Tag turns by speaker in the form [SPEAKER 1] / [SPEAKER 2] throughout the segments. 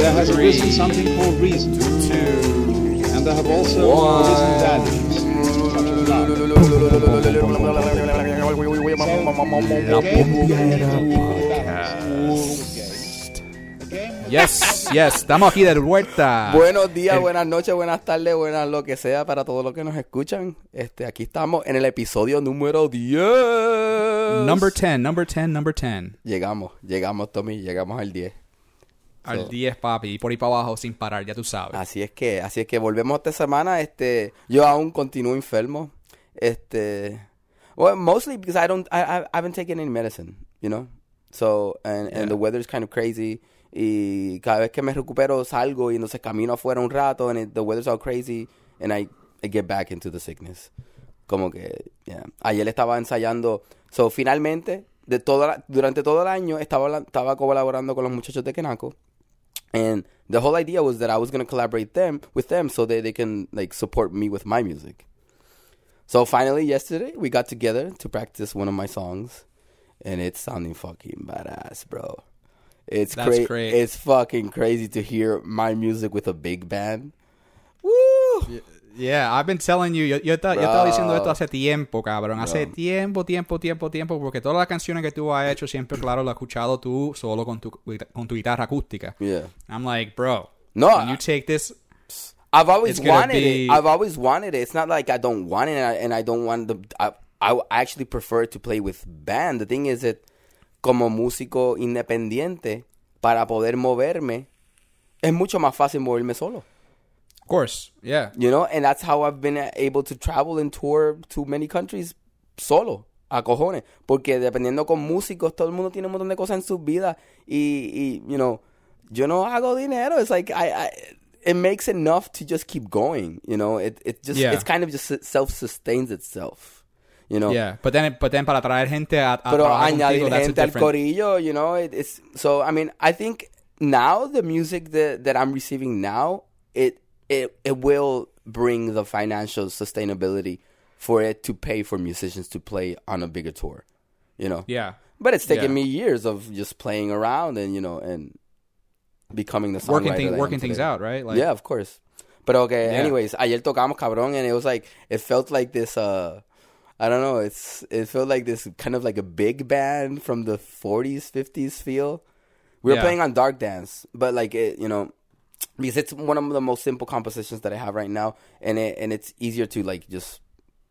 [SPEAKER 1] there has arisen something called reason. And there have also arisen values, such as love.
[SPEAKER 2] Yes, yes, estamos aquí de vuelta.
[SPEAKER 3] Buenos días,
[SPEAKER 2] El-
[SPEAKER 3] buenas noches, buenas tardes, buenas lo que sea para todos los que nos escuchan. Este, aquí estamos en el episodio número 10.
[SPEAKER 2] Number 10, number 10, number 10.
[SPEAKER 3] Llegamos, llegamos, Tommy, llegamos al 10.
[SPEAKER 2] Al
[SPEAKER 3] So-
[SPEAKER 2] 10, papi, y por ahí para abajo sin parar, ya tú sabes.
[SPEAKER 3] Así es que, así es que volvemos esta semana. Este, yo aún continúo enfermo. Este, well, mostly because I don't, I, I, haven't taken any medicine, you know. So, and, and the weather's kind of crazy. Y cada vez que me recupero salgo y entonces camino afuera un rato and it- the weather's all crazy and I, I get back into the sickness. Como que, yeah. Ayer estaba ensayando. So, finalmente, de toda la- durante todo el año estaba, estaba colaborando con los muchachos de Kenako. And the whole idea was that I was going to collaborate them with them so that they can like support me with my music. So finally yesterday we got together to practice one of my songs and it's sounding fucking badass, bro. It's
[SPEAKER 2] That's
[SPEAKER 3] cra-
[SPEAKER 2] great.
[SPEAKER 3] It's fucking crazy to hear my music with a big band. Woo!
[SPEAKER 2] Yeah, I've been telling you, yo, yo,
[SPEAKER 3] Bro.
[SPEAKER 2] estaba diciendo esto hace tiempo, cabrón. Hace
[SPEAKER 3] Bro.
[SPEAKER 2] tiempo, tiempo, tiempo, tiempo, porque todas las canciones que tú has hecho siempre, claro, lo has escuchado tú solo con tu, con tu guitarra acústica.
[SPEAKER 3] Yeah.
[SPEAKER 2] I'm like, bro,
[SPEAKER 3] No,
[SPEAKER 2] when you take this,
[SPEAKER 3] I've always wanted
[SPEAKER 2] be-
[SPEAKER 3] it. I've always wanted it. It's not like I don't want it, and I, and I don't want the. I, I actually prefer to play with band. The thing is that, como músico independiente, para poder moverme, es mucho más fácil moverme solo.
[SPEAKER 2] Of course, yeah.
[SPEAKER 3] You know, and that's how I've been able to travel and tour to many countries solo. A cojones. Porque dependiendo con músicos, todo el mundo tiene un montón de cosas en su vida. Y, y you know, yo no hago dinero. It's like, I, I, it makes enough to just keep going. You know, it, it just,
[SPEAKER 2] Yeah.
[SPEAKER 3] it's kind of just self-sustains itself. You know,
[SPEAKER 2] Yeah, but then, but then para traer gente a, a
[SPEAKER 3] pero añadir
[SPEAKER 2] contigo,
[SPEAKER 3] gente al corillo, you know, it, it's so. I mean, I think now the music that that I'm receiving now, it it it will bring the financial sustainability for it to pay for musicians to play on a bigger tour, you know.
[SPEAKER 2] Yeah.
[SPEAKER 3] But it's taken
[SPEAKER 2] Yeah.
[SPEAKER 3] me years of just playing around and you know and becoming the
[SPEAKER 2] Working, thing,
[SPEAKER 3] that I am
[SPEAKER 2] working things out, right? Like,
[SPEAKER 3] yeah, of course. But okay,
[SPEAKER 2] Yeah.
[SPEAKER 3] anyways, ayer tocamos cabrón and it was like it felt like this uh I don't know, it's it felt like this kind of like a big band from the 40s, 50s feel. We were
[SPEAKER 2] Yeah.
[SPEAKER 3] playing on Dark Dance, but like it, you know, because it's one of the most simple compositions that I have right now and it and it's easier to like just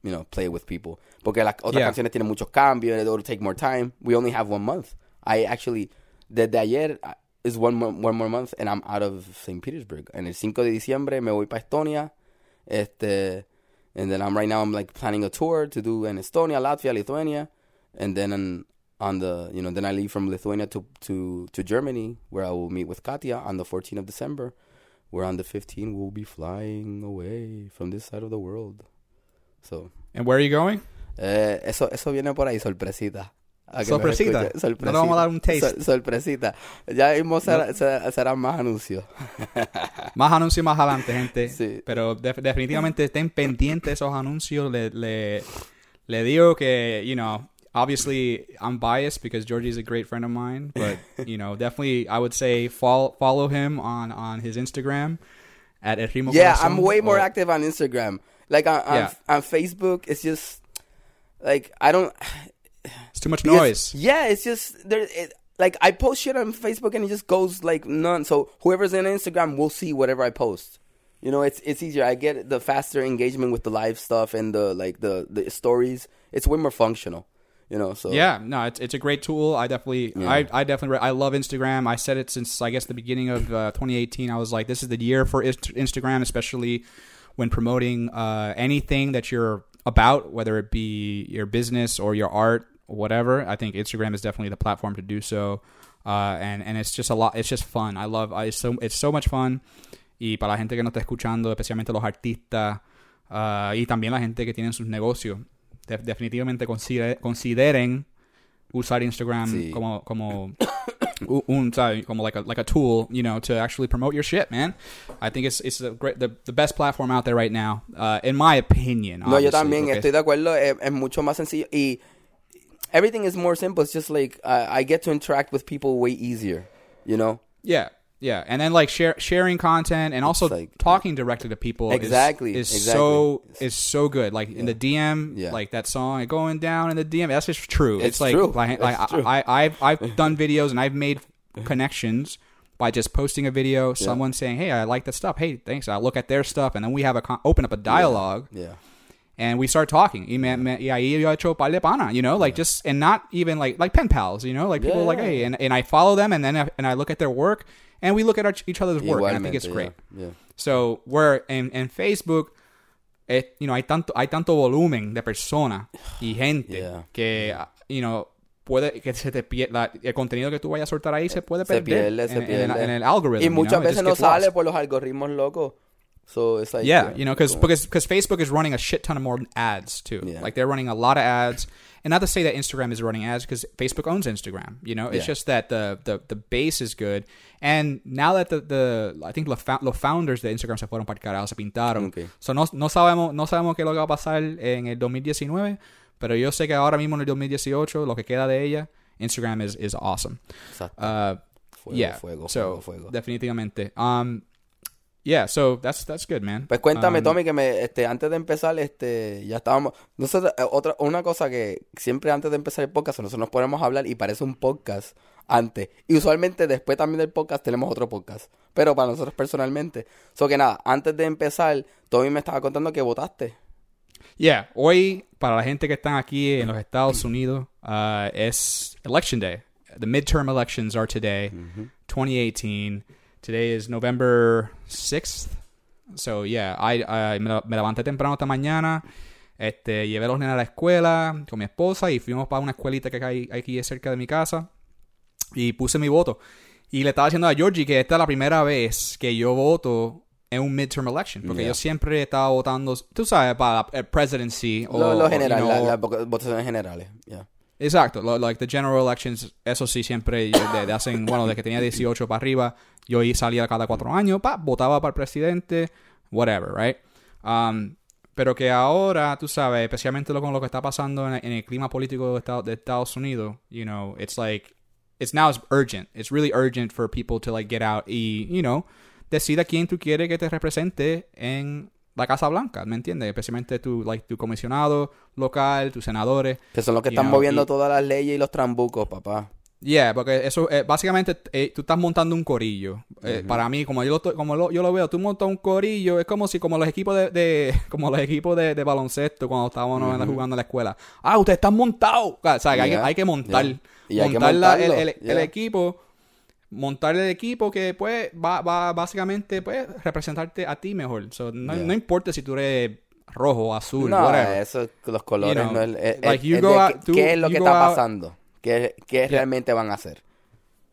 [SPEAKER 3] you know, play with people. Porque las otras
[SPEAKER 2] Yeah.
[SPEAKER 3] canciones tienen muchos cambios and it'll take more time. We only have one month. I actually, desde ayer uh, is one more, one more month and I'm out of St. Petersburg. And el 5 de diciembre me voy para Estonia. Este, and then I'm right now I'm like planning a tour to do in Estonia, Latvia, Lithuania. And then on, on the, you know, then I leave from Lithuania to, to, to Germany where I will meet with Katya on the 14th of December. Where on the 15th we'll be flying away from this side of the world. So,
[SPEAKER 2] And where are you going?
[SPEAKER 3] eh, eso, eso viene por ahí, sorpresita.
[SPEAKER 2] Sorpresita.
[SPEAKER 3] escuche.
[SPEAKER 2] No le vamos a dar un taste.
[SPEAKER 3] Sor- sorpresita. Ya mismo será, será- serán más anuncios.
[SPEAKER 2] Más anuncios más adelante, gente.
[SPEAKER 3] Sí.
[SPEAKER 2] Pero def- definitivamente estén pendientes de esos anuncios. Le, le, le digo que, you know, obviously I'm biased because Georgie's a great friend of mine. But, you know, definitely I would say follow, follow him on, on his Instagram at
[SPEAKER 3] yeah,
[SPEAKER 2] Corazón.
[SPEAKER 3] I'm way more
[SPEAKER 2] Or-
[SPEAKER 3] active on Instagram. Like on, on,
[SPEAKER 2] Yeah.
[SPEAKER 3] on Facebook, it's just like I don't.
[SPEAKER 2] It's too much
[SPEAKER 3] because-
[SPEAKER 2] noise.
[SPEAKER 3] Yeah, it's just there. It, like I post shit on Facebook and it just goes like none. So whoever's on Instagram will see whatever I post. You know, it's it's easier. I get the faster engagement with the live stuff and the like the the stories. It's way more functional. You know, so
[SPEAKER 2] Yeah, no, it's it's a great tool. I definitely,
[SPEAKER 3] Yeah.
[SPEAKER 2] I, I definitely, I love Instagram. I said it since I guess the beginning of uh, 2018. I was like, this is the year for Instagram, especially when promoting uh, anything that you're about, whether it be your business or your art, or whatever. I think Instagram is definitely the platform to do so. Uh, and and it's just a lot. It's just fun. I love. I, it's so it's so much fun. Y para la gente que no está escuchando, especialmente los artistas ah, y también la gente que tiene sus negocios, de- definitivamente considere- consideren usar Instagram
[SPEAKER 3] Sí.
[SPEAKER 2] como como un como like a like a tool, you know, to actually promote your shit, man. I think it's it's a great, the the best platform out there right now, uh, in my opinion.
[SPEAKER 3] No, yo también estoy de acuerdo. Es, es mucho más sencillo y everything is more simple. It's just like I I get to interact with people way easier. You know.
[SPEAKER 2] Yeah, yeah, and then like share, sharing content and also
[SPEAKER 3] like-
[SPEAKER 2] talking directly to people.
[SPEAKER 3] Exactly,
[SPEAKER 2] is,
[SPEAKER 3] exactly.
[SPEAKER 2] so is so good. Like in the DM,
[SPEAKER 3] Yeah.
[SPEAKER 2] like that song going down in the DM. That's just true.
[SPEAKER 3] It's
[SPEAKER 2] like
[SPEAKER 3] true.
[SPEAKER 2] like, like
[SPEAKER 3] true.
[SPEAKER 2] I, I I've I've done videos and I've made connections by just posting a video. Someone saying, "Hey, I like that stuff. Hey, thanks." I look at their stuff and then we have a con- open up a dialogue
[SPEAKER 3] Yeah.
[SPEAKER 2] and we start talking. Y, me, me, y ahí yo he hecho par de pana, you know, like just and not even like like pen pals, you know, like people
[SPEAKER 3] Yeah.
[SPEAKER 2] like hey, and, and I follow them and then I, and I look at their work and we look at our, each other's work. And I think it's great.
[SPEAKER 3] yeah, yeah.
[SPEAKER 2] So where in, Facebook, it, you know, hay tanto hay tanto volumen de personas y gente
[SPEAKER 3] Yeah.
[SPEAKER 2] que you know puede que se te pierda el contenido que tú vayas a soltar ahí se puede
[SPEAKER 3] Se
[SPEAKER 2] perder
[SPEAKER 3] se
[SPEAKER 2] en, en el-
[SPEAKER 3] pierde.
[SPEAKER 2] en el algorithm.
[SPEAKER 3] Y
[SPEAKER 2] you know,
[SPEAKER 3] muchas veces no
[SPEAKER 2] lost.
[SPEAKER 3] sale por los algoritmos locos. So it's like
[SPEAKER 2] Yeah, you know, because because because Facebook is running a shit ton of more ads too.
[SPEAKER 3] Yeah.
[SPEAKER 2] Like they're running a lot of ads, and not to say that Instagram is running ads because Facebook owns Instagram. You know, it's
[SPEAKER 3] Yeah.
[SPEAKER 2] just that the, the the base is good, and now that the the I think los, los founders de Instagram se fueron para el carajo, se pintaron.
[SPEAKER 3] Okay.
[SPEAKER 2] So no no sabemos no sabemos qué lo que va a pasar en el 2019, pero yo sé que ahora mismo en el 2018 lo que queda de ella, Instagram is is awesome.
[SPEAKER 3] Exacto.
[SPEAKER 2] Uh,
[SPEAKER 3] Fuego,
[SPEAKER 2] yeah,
[SPEAKER 3] fuego,
[SPEAKER 2] so
[SPEAKER 3] fuego.
[SPEAKER 2] definitivamente. Um, yeah, so that's that's good, man.
[SPEAKER 3] Pues cuéntame,
[SPEAKER 2] Um,
[SPEAKER 3] Tommy, que me, este, antes de empezar, este, ya estábamos, nosotros, eh, otra, una cosa que siempre antes de empezar el podcast, nosotros nos ponemos a hablar y parece un podcast antes. Y usualmente después también del podcast tenemos otro podcast. Pero para nosotros personalmente. So que nada, antes de empezar, Tommy me estaba contando que votaste.
[SPEAKER 2] Yeah, hoy para la gente que están aquí en los Estados Unidos uh, es election day. The midterm elections are today, 2018. Today is November 6th. So yeah, I, I- me, levanté temprano esta mañana. Este, llevé a los nenes a la escuela con mi esposa y fuimos para una escuelita que hay aquí cerca de mi casa y puse mi voto. Y le estaba diciendo a Georgie que esta es la primera vez que yo voto en un midterm election. Porque
[SPEAKER 3] Yeah.
[SPEAKER 2] yo siempre estaba votando, tú sabes, para la presidency. o,
[SPEAKER 3] Lo, lo
[SPEAKER 2] o,
[SPEAKER 3] general,
[SPEAKER 2] you
[SPEAKER 3] la-
[SPEAKER 2] know,
[SPEAKER 3] las vo- votaciones generales. Yeah.
[SPEAKER 2] Exacto, lo- like the general elections, eso sí siempre de, de hacen, bueno, de que tenía 18 para arriba, yo salía cada cuatro años, pa, votaba para el presidente, whatever, right? Um, pero que ahora, tú sabes, especialmente lo, con lo que está pasando en, en el clima político de Estados, de Estados Unidos, you know, it's like, it's now it's urgent. It's really urgent for people to like get out y, you know, decida quién tú quieres que te represente en la Casa Blanca, ¿me entiendes? Especialmente tu, like, tu comisionado local, tus senadores.
[SPEAKER 3] Que son los que están
[SPEAKER 2] know,
[SPEAKER 3] moviendo
[SPEAKER 2] y-
[SPEAKER 3] todas las leyes y los trambucos, papá.
[SPEAKER 2] Yeah, porque eso, eh, básicamente, eh, tú estás montando un corillo. Eh, Para mí, como yo lo, como lo- yo lo veo, tú montas un corillo, es como si, como los equipos de, de- como los equipos de, de baloncesto cuando estábamos jugando en la escuela. Ah, ustedes están montados. O sea, hay, que,
[SPEAKER 3] Yeah,
[SPEAKER 2] hay que montar,
[SPEAKER 3] yeah. Y hay que
[SPEAKER 2] montar la- el, el- el equipo, montar el equipo que, pues, va, va básicamente, pues, representarte a ti mejor. So, no,
[SPEAKER 3] Yeah.
[SPEAKER 2] no importa si tú eres rojo, azul,
[SPEAKER 3] No,
[SPEAKER 2] whatever.
[SPEAKER 3] eso, los colores
[SPEAKER 2] You know,
[SPEAKER 3] no es,
[SPEAKER 2] like
[SPEAKER 3] es-
[SPEAKER 2] you
[SPEAKER 3] es
[SPEAKER 2] out-
[SPEAKER 3] qué-
[SPEAKER 2] tú-
[SPEAKER 3] qué es lo que está
[SPEAKER 2] out-
[SPEAKER 3] pasando, qué, qué realmente van a hacer.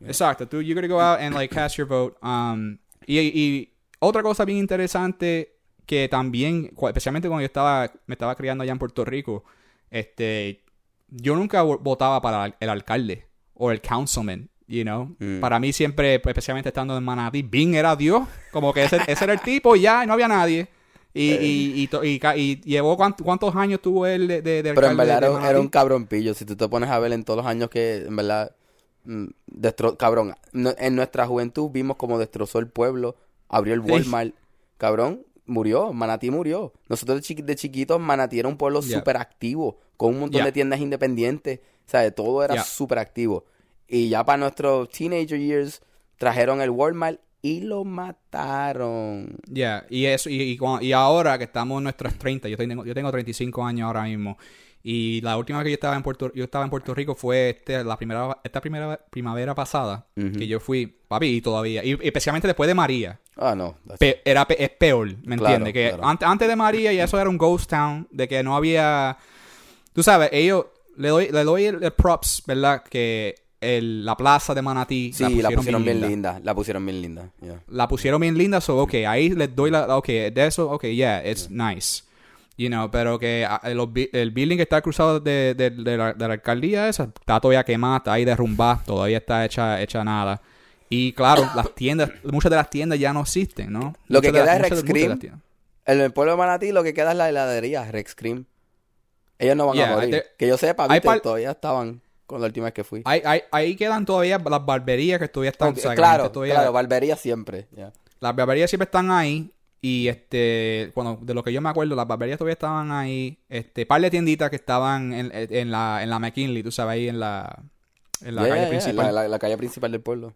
[SPEAKER 2] Exacto, tú, you're gonna go out and like cast your vote. Um, y, y otra cosa bien interesante que también, especialmente cuando yo estaba, me estaba criando allá en Puerto Rico, este, yo nunca vo- votaba para el alcalde o el councilman, you know.
[SPEAKER 3] Mm.
[SPEAKER 2] Para mí siempre, pues, especialmente estando en Manatí, Bing era Dios, como que ese, ese era el tipo y ya, y no había nadie. Y, y, y, to- y y llevó cuántos, cuántos años tuvo él de, de, de
[SPEAKER 3] Pero en verdad
[SPEAKER 2] de
[SPEAKER 3] era, un- un cabronpillo. Si tú te pones a ver en todos los años que, en verdad, mm, destro- cabrón, no- en nuestra juventud vimos como destrozó el pueblo, abrió el
[SPEAKER 2] Sí.
[SPEAKER 3] Walmart. Cabrón, murió, Manatí murió. Nosotros de, chiqui- de chiquitos, Manatí era un pueblo
[SPEAKER 2] Yeah.
[SPEAKER 3] súper activo, con un montón
[SPEAKER 2] Yeah.
[SPEAKER 3] de tiendas independientes. O sea, todo era
[SPEAKER 2] Yeah.
[SPEAKER 3] súper activo. Y ya para nuestros teenager years, trajeron el Walmart y lo mataron.
[SPEAKER 2] Ya, y eso, y, y, y ahora que estamos en nuestros 30, yo tengo, yo tengo 35 años ahora mismo, y la última vez que yo estaba en Puerto, yo estaba en Puerto Rico fue este, la primera, esta primera primavera pasada, que yo fui, papi, y todavía, y, y especialmente después de María,
[SPEAKER 3] Ah, no.
[SPEAKER 2] pe- era, pe- es peor, ¿me
[SPEAKER 3] Claro,
[SPEAKER 2] entiendes? Que
[SPEAKER 3] claro.
[SPEAKER 2] ante- antes de María ya eso era un ghost town, de que no había, tú sabes, ellos, le doy, le doy el, el props, ¿verdad? Que el- la plaza de Manatí.
[SPEAKER 3] Sí, la pusieron, bien
[SPEAKER 2] linda.
[SPEAKER 3] linda. La pusieron bien linda. yeah.
[SPEAKER 2] La pusieron bien linda, so, ok, ahí les doy la, ok, de eso, ok, yeah, it's nice. You know, pero que ah, bi- el building que está cruzado de, de, de la, de la alcaldía esa está todavía quemada, está ahí derrumbada, todavía está hecha, hecha nada. Y claro, las tiendas, muchas de las tiendas ya no existen, ¿no?
[SPEAKER 3] Lo que
[SPEAKER 2] Muchas
[SPEAKER 3] queda
[SPEAKER 2] las-
[SPEAKER 3] es Rex Cream. En el pueblo de Manatí lo que queda es la heladería, Rex Cream. Ellos no van
[SPEAKER 2] Yeah,
[SPEAKER 3] a morir.
[SPEAKER 2] de-
[SPEAKER 3] que yo sepa, viste, todavía estaban con la última vez que fui.
[SPEAKER 2] Ahí, ahí, ahí quedan todavía las barberías que todavía están.
[SPEAKER 3] Ok,
[SPEAKER 2] o sea, que la
[SPEAKER 3] claro,
[SPEAKER 2] todavía-
[SPEAKER 3] claro, barbería siempre. yeah.
[SPEAKER 2] Las barberías siempre están ahí. Y este, bueno, de lo que yo me acuerdo, las barberías todavía estaban ahí. Este, par de tienditas que estaban en, en la, en la McKinley, tú sabes, ahí en la, en la
[SPEAKER 3] Yeah,
[SPEAKER 2] calle
[SPEAKER 3] yeah,
[SPEAKER 2] principal.
[SPEAKER 3] La, la- la calle principal del pueblo.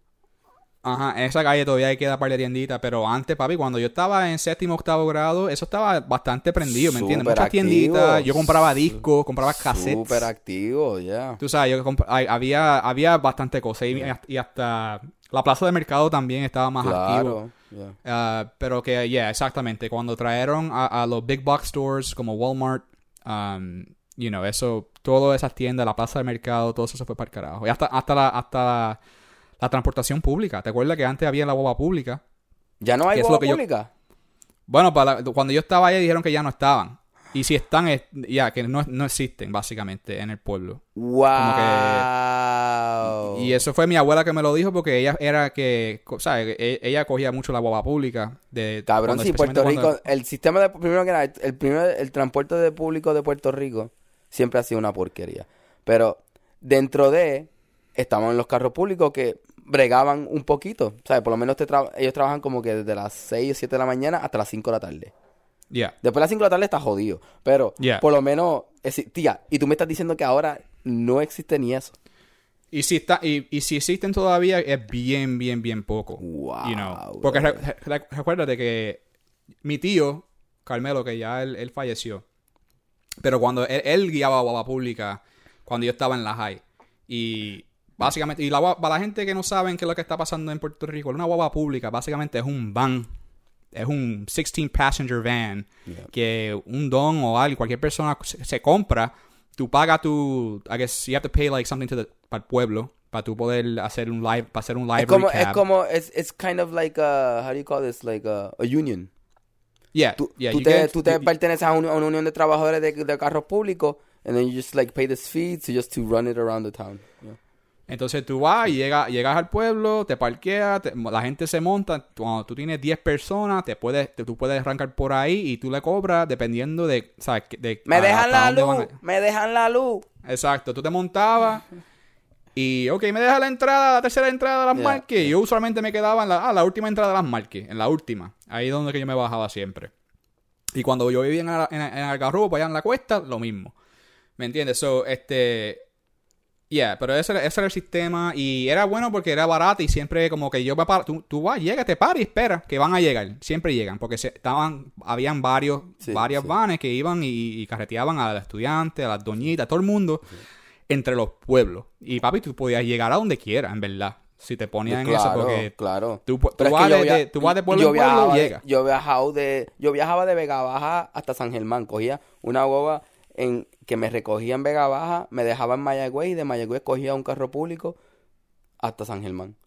[SPEAKER 2] Ajá, en esa calle todavía queda par de tienditas. Pero antes, papi, cuando yo estaba en séptimo, octavo grado, eso estaba bastante prendido, ¿me entiendes? Muchas
[SPEAKER 3] activo.
[SPEAKER 2] tienditas. Yo compraba discos, compraba cassettes.
[SPEAKER 3] Súper activo, ya.
[SPEAKER 2] Tú sabes, yo hay- había, había bastante cosas. Y, y hasta la plaza de mercado también estaba más activo.
[SPEAKER 3] Claro. yeah.
[SPEAKER 2] Ah, pero que, yeah, exactamente. Cuando trajeron a, a los big box stores como Walmart, um, you know, eso, todas esas tiendas, la plaza de mercado, todo eso se fue para el carajo. Y hasta, hasta, la, hasta la, la transportación pública. ¿Te acuerdas que antes había la boba pública?
[SPEAKER 3] ¿Ya no hay
[SPEAKER 2] ¿Qué es
[SPEAKER 3] boba
[SPEAKER 2] que yo-
[SPEAKER 3] pública?
[SPEAKER 2] Bueno, para la- cuando yo estaba allá dijeron que ya no estaban. Y si están, es- ya, que no, no existen, básicamente, en el pueblo.
[SPEAKER 3] Wow.
[SPEAKER 2] Y eso fue mi abuela que me lo dijo porque ella era que, co- ¿sabes? E- Ella cogía mucho la boba pública. De,
[SPEAKER 3] Cabrón,
[SPEAKER 2] cuando-
[SPEAKER 3] si Puerto Rico,
[SPEAKER 2] cuando-
[SPEAKER 3] el sistema de, primero que nada, el, primer, el transporte de público de Puerto Rico siempre ha sido una porquería. Pero dentro de, estaban los carros públicos que bregaban un poquito. ¿Sabes? Por lo menos te tra- ellos trabajan como que desde las 6 o 7 de la mañana hasta las 5 de la tarde.
[SPEAKER 2] Yeah.
[SPEAKER 3] Después de las 5 de la tarde está jodido. Pero
[SPEAKER 2] Yeah.
[SPEAKER 3] por lo menos existía. Y tú me estás diciendo que ahora no existe ni eso.
[SPEAKER 2] Y si está, y, y si existen todavía, es bien, bien, bien poco.
[SPEAKER 3] Wow,
[SPEAKER 2] You know. Porque re- re- recuérdate que mi tío, Carmelo, que ya él, él falleció. Pero cuando él, él guiaba guagua pública, cuando yo estaba en la high. Y básicamente, y la, para la gente que no saben qué es lo que está pasando en Puerto Rico, una guagua pública básicamente es un van. Es un 16 passenger van que un don o alguien, cualquier persona se, se compra. Tú pagas tu, I guess you have to pay like something to the, para el pueblo para tú poder hacer un live, para hacer un live
[SPEAKER 3] Es como,
[SPEAKER 2] recap.
[SPEAKER 3] es como, es it's kind of like a, how do you call this? Like a, a union.
[SPEAKER 2] yeah,
[SPEAKER 3] Tú,
[SPEAKER 2] yeah,
[SPEAKER 3] tú te,
[SPEAKER 2] get-
[SPEAKER 3] tú te
[SPEAKER 2] you-
[SPEAKER 3] perteneces a, un- a una unión de trabajadores de, de carros públicos and then you just like pay this fee to just to run it around the town. Yeah.
[SPEAKER 2] Entonces tú vas y llega, llegas al pueblo, te parqueas, te- la gente se monta. Cuando tú tienes 10 personas, te puedes, te- tú puedes arrancar por ahí y tú le cobras dependiendo de, que- de
[SPEAKER 3] Me dejan la luz,
[SPEAKER 2] a-
[SPEAKER 3] me dejan la luz.
[SPEAKER 2] Exacto, tú te montabas y, ok, me deja la entrada, la tercera entrada de las
[SPEAKER 3] Yeah,
[SPEAKER 2] marques. Yo usualmente me quedaba en la, ah, la última entrada de las marques, en la última. Ahí es donde que yo me bajaba siempre. Y cuando yo vivía en, en, en Algarrobo, allá en la cuesta, lo mismo. ¿Me entiendes? So, este... Yeah, pero ese, era- ese era el sistema y era bueno porque era barato y siempre como que yo me paro, tú, tú vas, llega, te paras y espera que van a llegar, siempre llegan porque se, estaban, habían varios,
[SPEAKER 3] Sí,
[SPEAKER 2] varias
[SPEAKER 3] sí.
[SPEAKER 2] vanes que iban y, y carreteaban a los estudiantes, a las doñitas, a todo el mundo entre los pueblos y papi tú podías llegar a donde quieras, en verdad, si te ponías en eso
[SPEAKER 3] claro,
[SPEAKER 2] porque
[SPEAKER 3] claro.
[SPEAKER 2] tú, tú vas, de,
[SPEAKER 3] via-
[SPEAKER 2] de- tú vas de pueblo
[SPEAKER 3] yo
[SPEAKER 2] en pueblo
[SPEAKER 3] viajaba
[SPEAKER 2] y llegas.
[SPEAKER 3] Yo viajaba de, yo viajaba de Vega Baja hasta San Germán. Cogía una boba en que me recogía en Vega Baja, me dejaba en Mayagüez y de Mayagüez cogía un carro público hasta San Germán.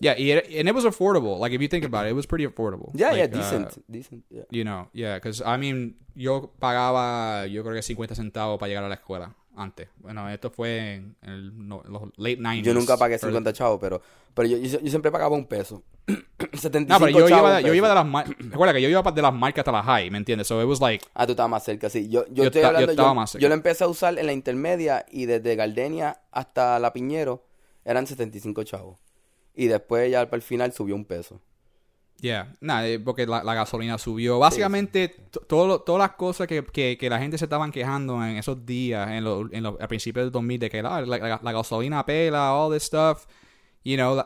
[SPEAKER 2] Yeah, and it was affordable. Like if you think about it, it was pretty affordable.
[SPEAKER 3] yeah, yeah,
[SPEAKER 2] Like, uh,
[SPEAKER 3] decent, decent. yeah.
[SPEAKER 2] You know, yeah, because I mean, yo pagaba, yo creo que 50 centavos para llegar a la escuela antes. Bueno, esto fue en el- no- los late 90s.
[SPEAKER 3] Yo nunca pagué
[SPEAKER 2] Pero-
[SPEAKER 3] 50 chavos, pero, pero yo, yo, yo siempre pagaba un peso. 75
[SPEAKER 2] No, pero yo
[SPEAKER 3] chavos,
[SPEAKER 2] iba, de, yo
[SPEAKER 3] peso.
[SPEAKER 2] iba de las mar- Recuerda que yo iba de las marcas hasta la high, ¿me entiendes? So it was like,
[SPEAKER 3] Ah, tú estabas más cerca, sí. Yo, yo,
[SPEAKER 2] Yo
[SPEAKER 3] estoy
[SPEAKER 2] yo
[SPEAKER 3] hablando,
[SPEAKER 2] estaba
[SPEAKER 3] yo,
[SPEAKER 2] más cerca.
[SPEAKER 3] yo lo empecé a usar en la intermedia y desde Gardenia hasta La Piñero eran 75 chavos. Y después ya para el final subió un peso.
[SPEAKER 2] Yeah, nada, eh, porque la, la gasolina subió. Básicamente, to- todo todas las cosas que, que, que la gente se estaban quejando en esos días, en lo, en lo- a principios del 2000, de que la, la- la- la gasolina pela, all this stuff, you know,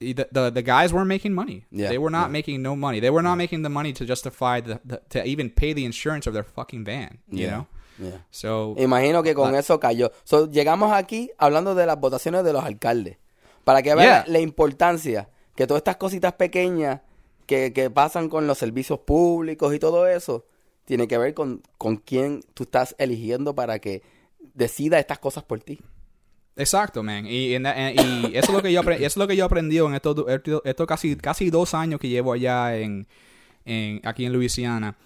[SPEAKER 2] the, the, the guys weren't making money.
[SPEAKER 3] Yeah,
[SPEAKER 2] they were not
[SPEAKER 3] yeah.
[SPEAKER 2] making no money. They were not making the money to justify the, the- to even pay the insurance of their fucking van, you
[SPEAKER 3] Yeah,
[SPEAKER 2] know?
[SPEAKER 3] yeah.
[SPEAKER 2] So,
[SPEAKER 3] Imagino que con
[SPEAKER 2] Ah.
[SPEAKER 3] eso cayó. So, llegamos aquí hablando de las votaciones de los alcaldes. Para que vean la importancia que todas estas cositas pequeñas que, pasan con los servicios públicos y todo eso, tiene que ver con, con quién tú estás eligiendo para que decida estas cosas por ti.
[SPEAKER 2] Exacto, man. Y, y eso es lo que yo eso es lo que yo he aprendido en estos, do- estos, casi, casi dos años que llevo allá en, en aquí en Luisiana.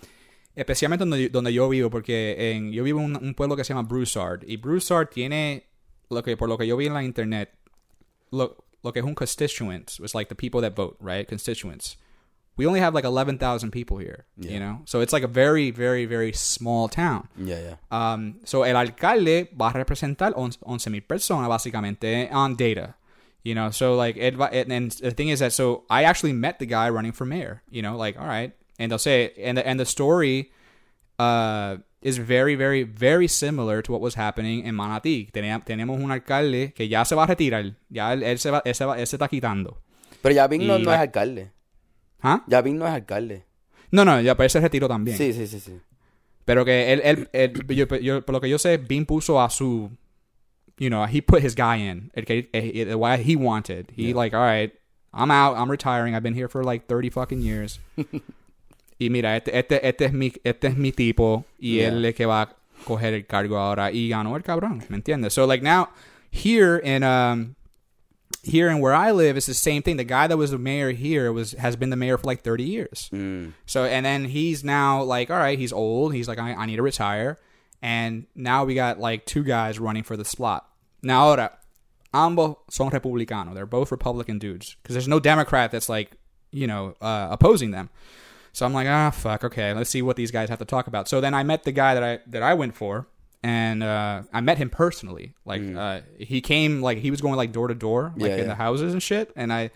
[SPEAKER 2] Especialmente donde, donde yo vivo, porque en, yo vivo en un, pueblo que se llama Broussard. Y Broussard tiene, lo que, por lo que yo vi en la internet, lo, lo que es un constituents. It's like the people that vote, right? Constituents. We only have like 11,000 people here, you know? So it's like a very, very, very small town.
[SPEAKER 3] Yeah, yeah.
[SPEAKER 2] Um, so el alcalde va a representar 11,000 personas básicamente on data. You know, so like, it, va- and, the thing is that, so I actually met the guy running for mayor, you know, like, all right. And they'll say, and the, and the story, uh, is very, very, very similar to what was happening in Manatí. Tenemos un alcalde que ya se va a retirar. Ya él, él se, va, él, se va- él se está quitando.
[SPEAKER 3] Pero Yavin no, no es alcalde.
[SPEAKER 2] ¿Ah?
[SPEAKER 3] Yavin no es alcalde.
[SPEAKER 2] No, no, ya, pero él se retiró también.
[SPEAKER 3] Sí, sí, sí, sí.
[SPEAKER 2] Pero que él, él, él- yo, yo- por lo que yo sé, Bean puso a su, you know, he put his guy in, el que, the guy he wanted. He like, all right, I'm out, I'm retiring, I've been here for like 30 fucking years. y mira, este, este, este es mi, este es mi tipo y
[SPEAKER 3] Yeah.
[SPEAKER 2] él es que va a coger el cargo ahora y ganó el cabrón, ¿me entiendes? So like now, here in, um, here and where I live, it's the same thing. The guy that was the mayor here was has been the mayor for like 30 years.
[SPEAKER 3] Mm.
[SPEAKER 2] So and then he's now like, all right, he's old. He's like, I, I need to retire. And now we got like two guys running for the slot. Now ahora, ambos son republicanos. They're both Republican dudes because there's no Democrat that's like, you know, uh, opposing them. So I'm like, ah, fuck. Okay, let's see what these guys have to talk about. So then I met the guy that I that I went for, and uh, I met him personally. Like uh, he came, like he was going like door to door, like
[SPEAKER 3] Yeah,
[SPEAKER 2] in
[SPEAKER 3] yeah.
[SPEAKER 2] the houses and shit. And I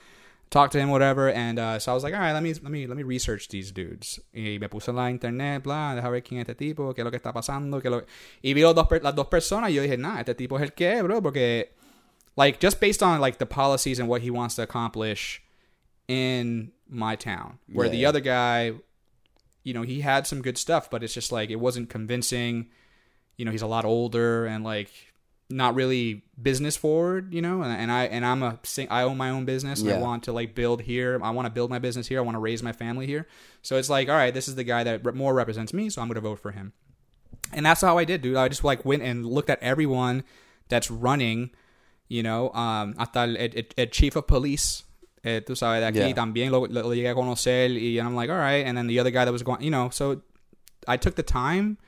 [SPEAKER 2] talked to him, whatever. And uh, so I was like, all right, let me let me let me research these dudes. Y me puse en la internet, bla, deja ver quién es este tipo, qué es lo que está pasando, qué lo y vi los dos las dos personas. Y yo dije, nah, este tipo es el que, bro, porque like just based on like the policies and what he wants to accomplish in my town where
[SPEAKER 3] Yeah,
[SPEAKER 2] the other guy you know he had some good stuff but it's just like it wasn't convincing you know he's a lot older and like not really business forward you know and, and i and i'm a sing- i own my own business and i want to like build here. I want to build my business here. I want to raise my family here. So it's like all right this is the guy that more represents me so i'm going to vote for him. And that's how I did, dude. I just like went and looked at everyone that's running, you know, um, hasta el, el, el chief of police, eh, tú sabes, de aquí
[SPEAKER 3] Yeah.
[SPEAKER 2] también lo, lo, lo llegué a conocer, y I'm like, all right, and then the other guy that was going, you know, so I took the time,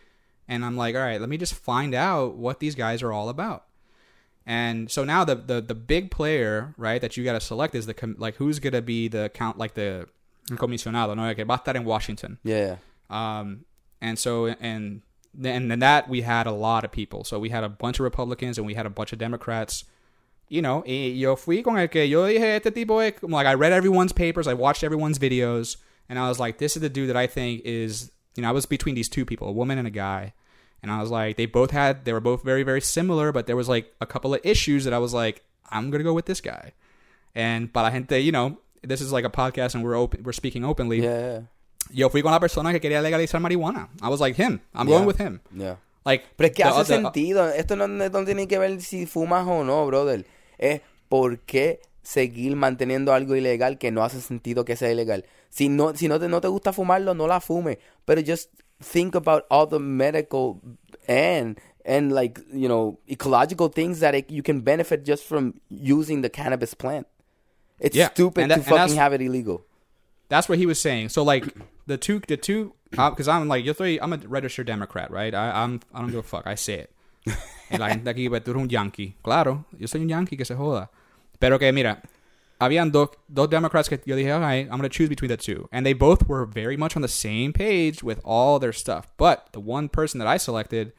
[SPEAKER 2] and I'm like, all right, let me just find out what these guys are all about. And so now the the, the big player, right, that you got to select is the com- like who's gonna be the count like the comisionado, no, que va a estar en Washington.
[SPEAKER 3] Yeah, yeah.
[SPEAKER 2] Um, and so and and then that we had a lot of people. So we had a bunch of Republicans and we had a bunch of Democrats. You know, yo fui con el que yo dije este tipo like I read everyone's papers, I watched everyone's videos, and I was like, this is the dude that I think is. You know, I was between these two people, a woman and a guy, and I was like, they both had, they were both very, very similar, but there was like a couple of issues that I was like, I'm gonna go with this guy. And para gente, you know, this is like a podcast and we're open, we're speaking openly.
[SPEAKER 3] Yeah, yeah.
[SPEAKER 2] Yo fui con la persona que quería legalizar marihuana. I was like him. I'm
[SPEAKER 3] Yeah.
[SPEAKER 2] going with him.
[SPEAKER 3] yeah.
[SPEAKER 2] Like,
[SPEAKER 3] Pero es que
[SPEAKER 2] the
[SPEAKER 3] hace
[SPEAKER 2] other- uh,
[SPEAKER 3] sentido. Esto no, no tiene que ver si fumas o no, brother. Es por qué seguir manteniendo algo ilegal que no hace sentido que sea ilegal. Si no, si no te, no te gusta fumarlo, no la fume. Pero just think about all the medical and and like you know ecological things that it, you can benefit just from using the cannabis plant. It's
[SPEAKER 2] Yeah,
[SPEAKER 3] stupid
[SPEAKER 2] that-
[SPEAKER 3] to fucking have it illegal.
[SPEAKER 2] That's what he was saying. So like the two, the two, because I'm like yo estoy, I'm a registered Democrat, right? I, I'm, I don't give a fuck. I say it. Y la gente aquí, "Pero tú eres un yankee. Claro, yo soy un yankee que se joda. Pero que mira, habían dos, dos Democrats que yo dije, okay, I'm gonna choose between the two, and they both were very much on the same page with all their stuff. But the one person that I selected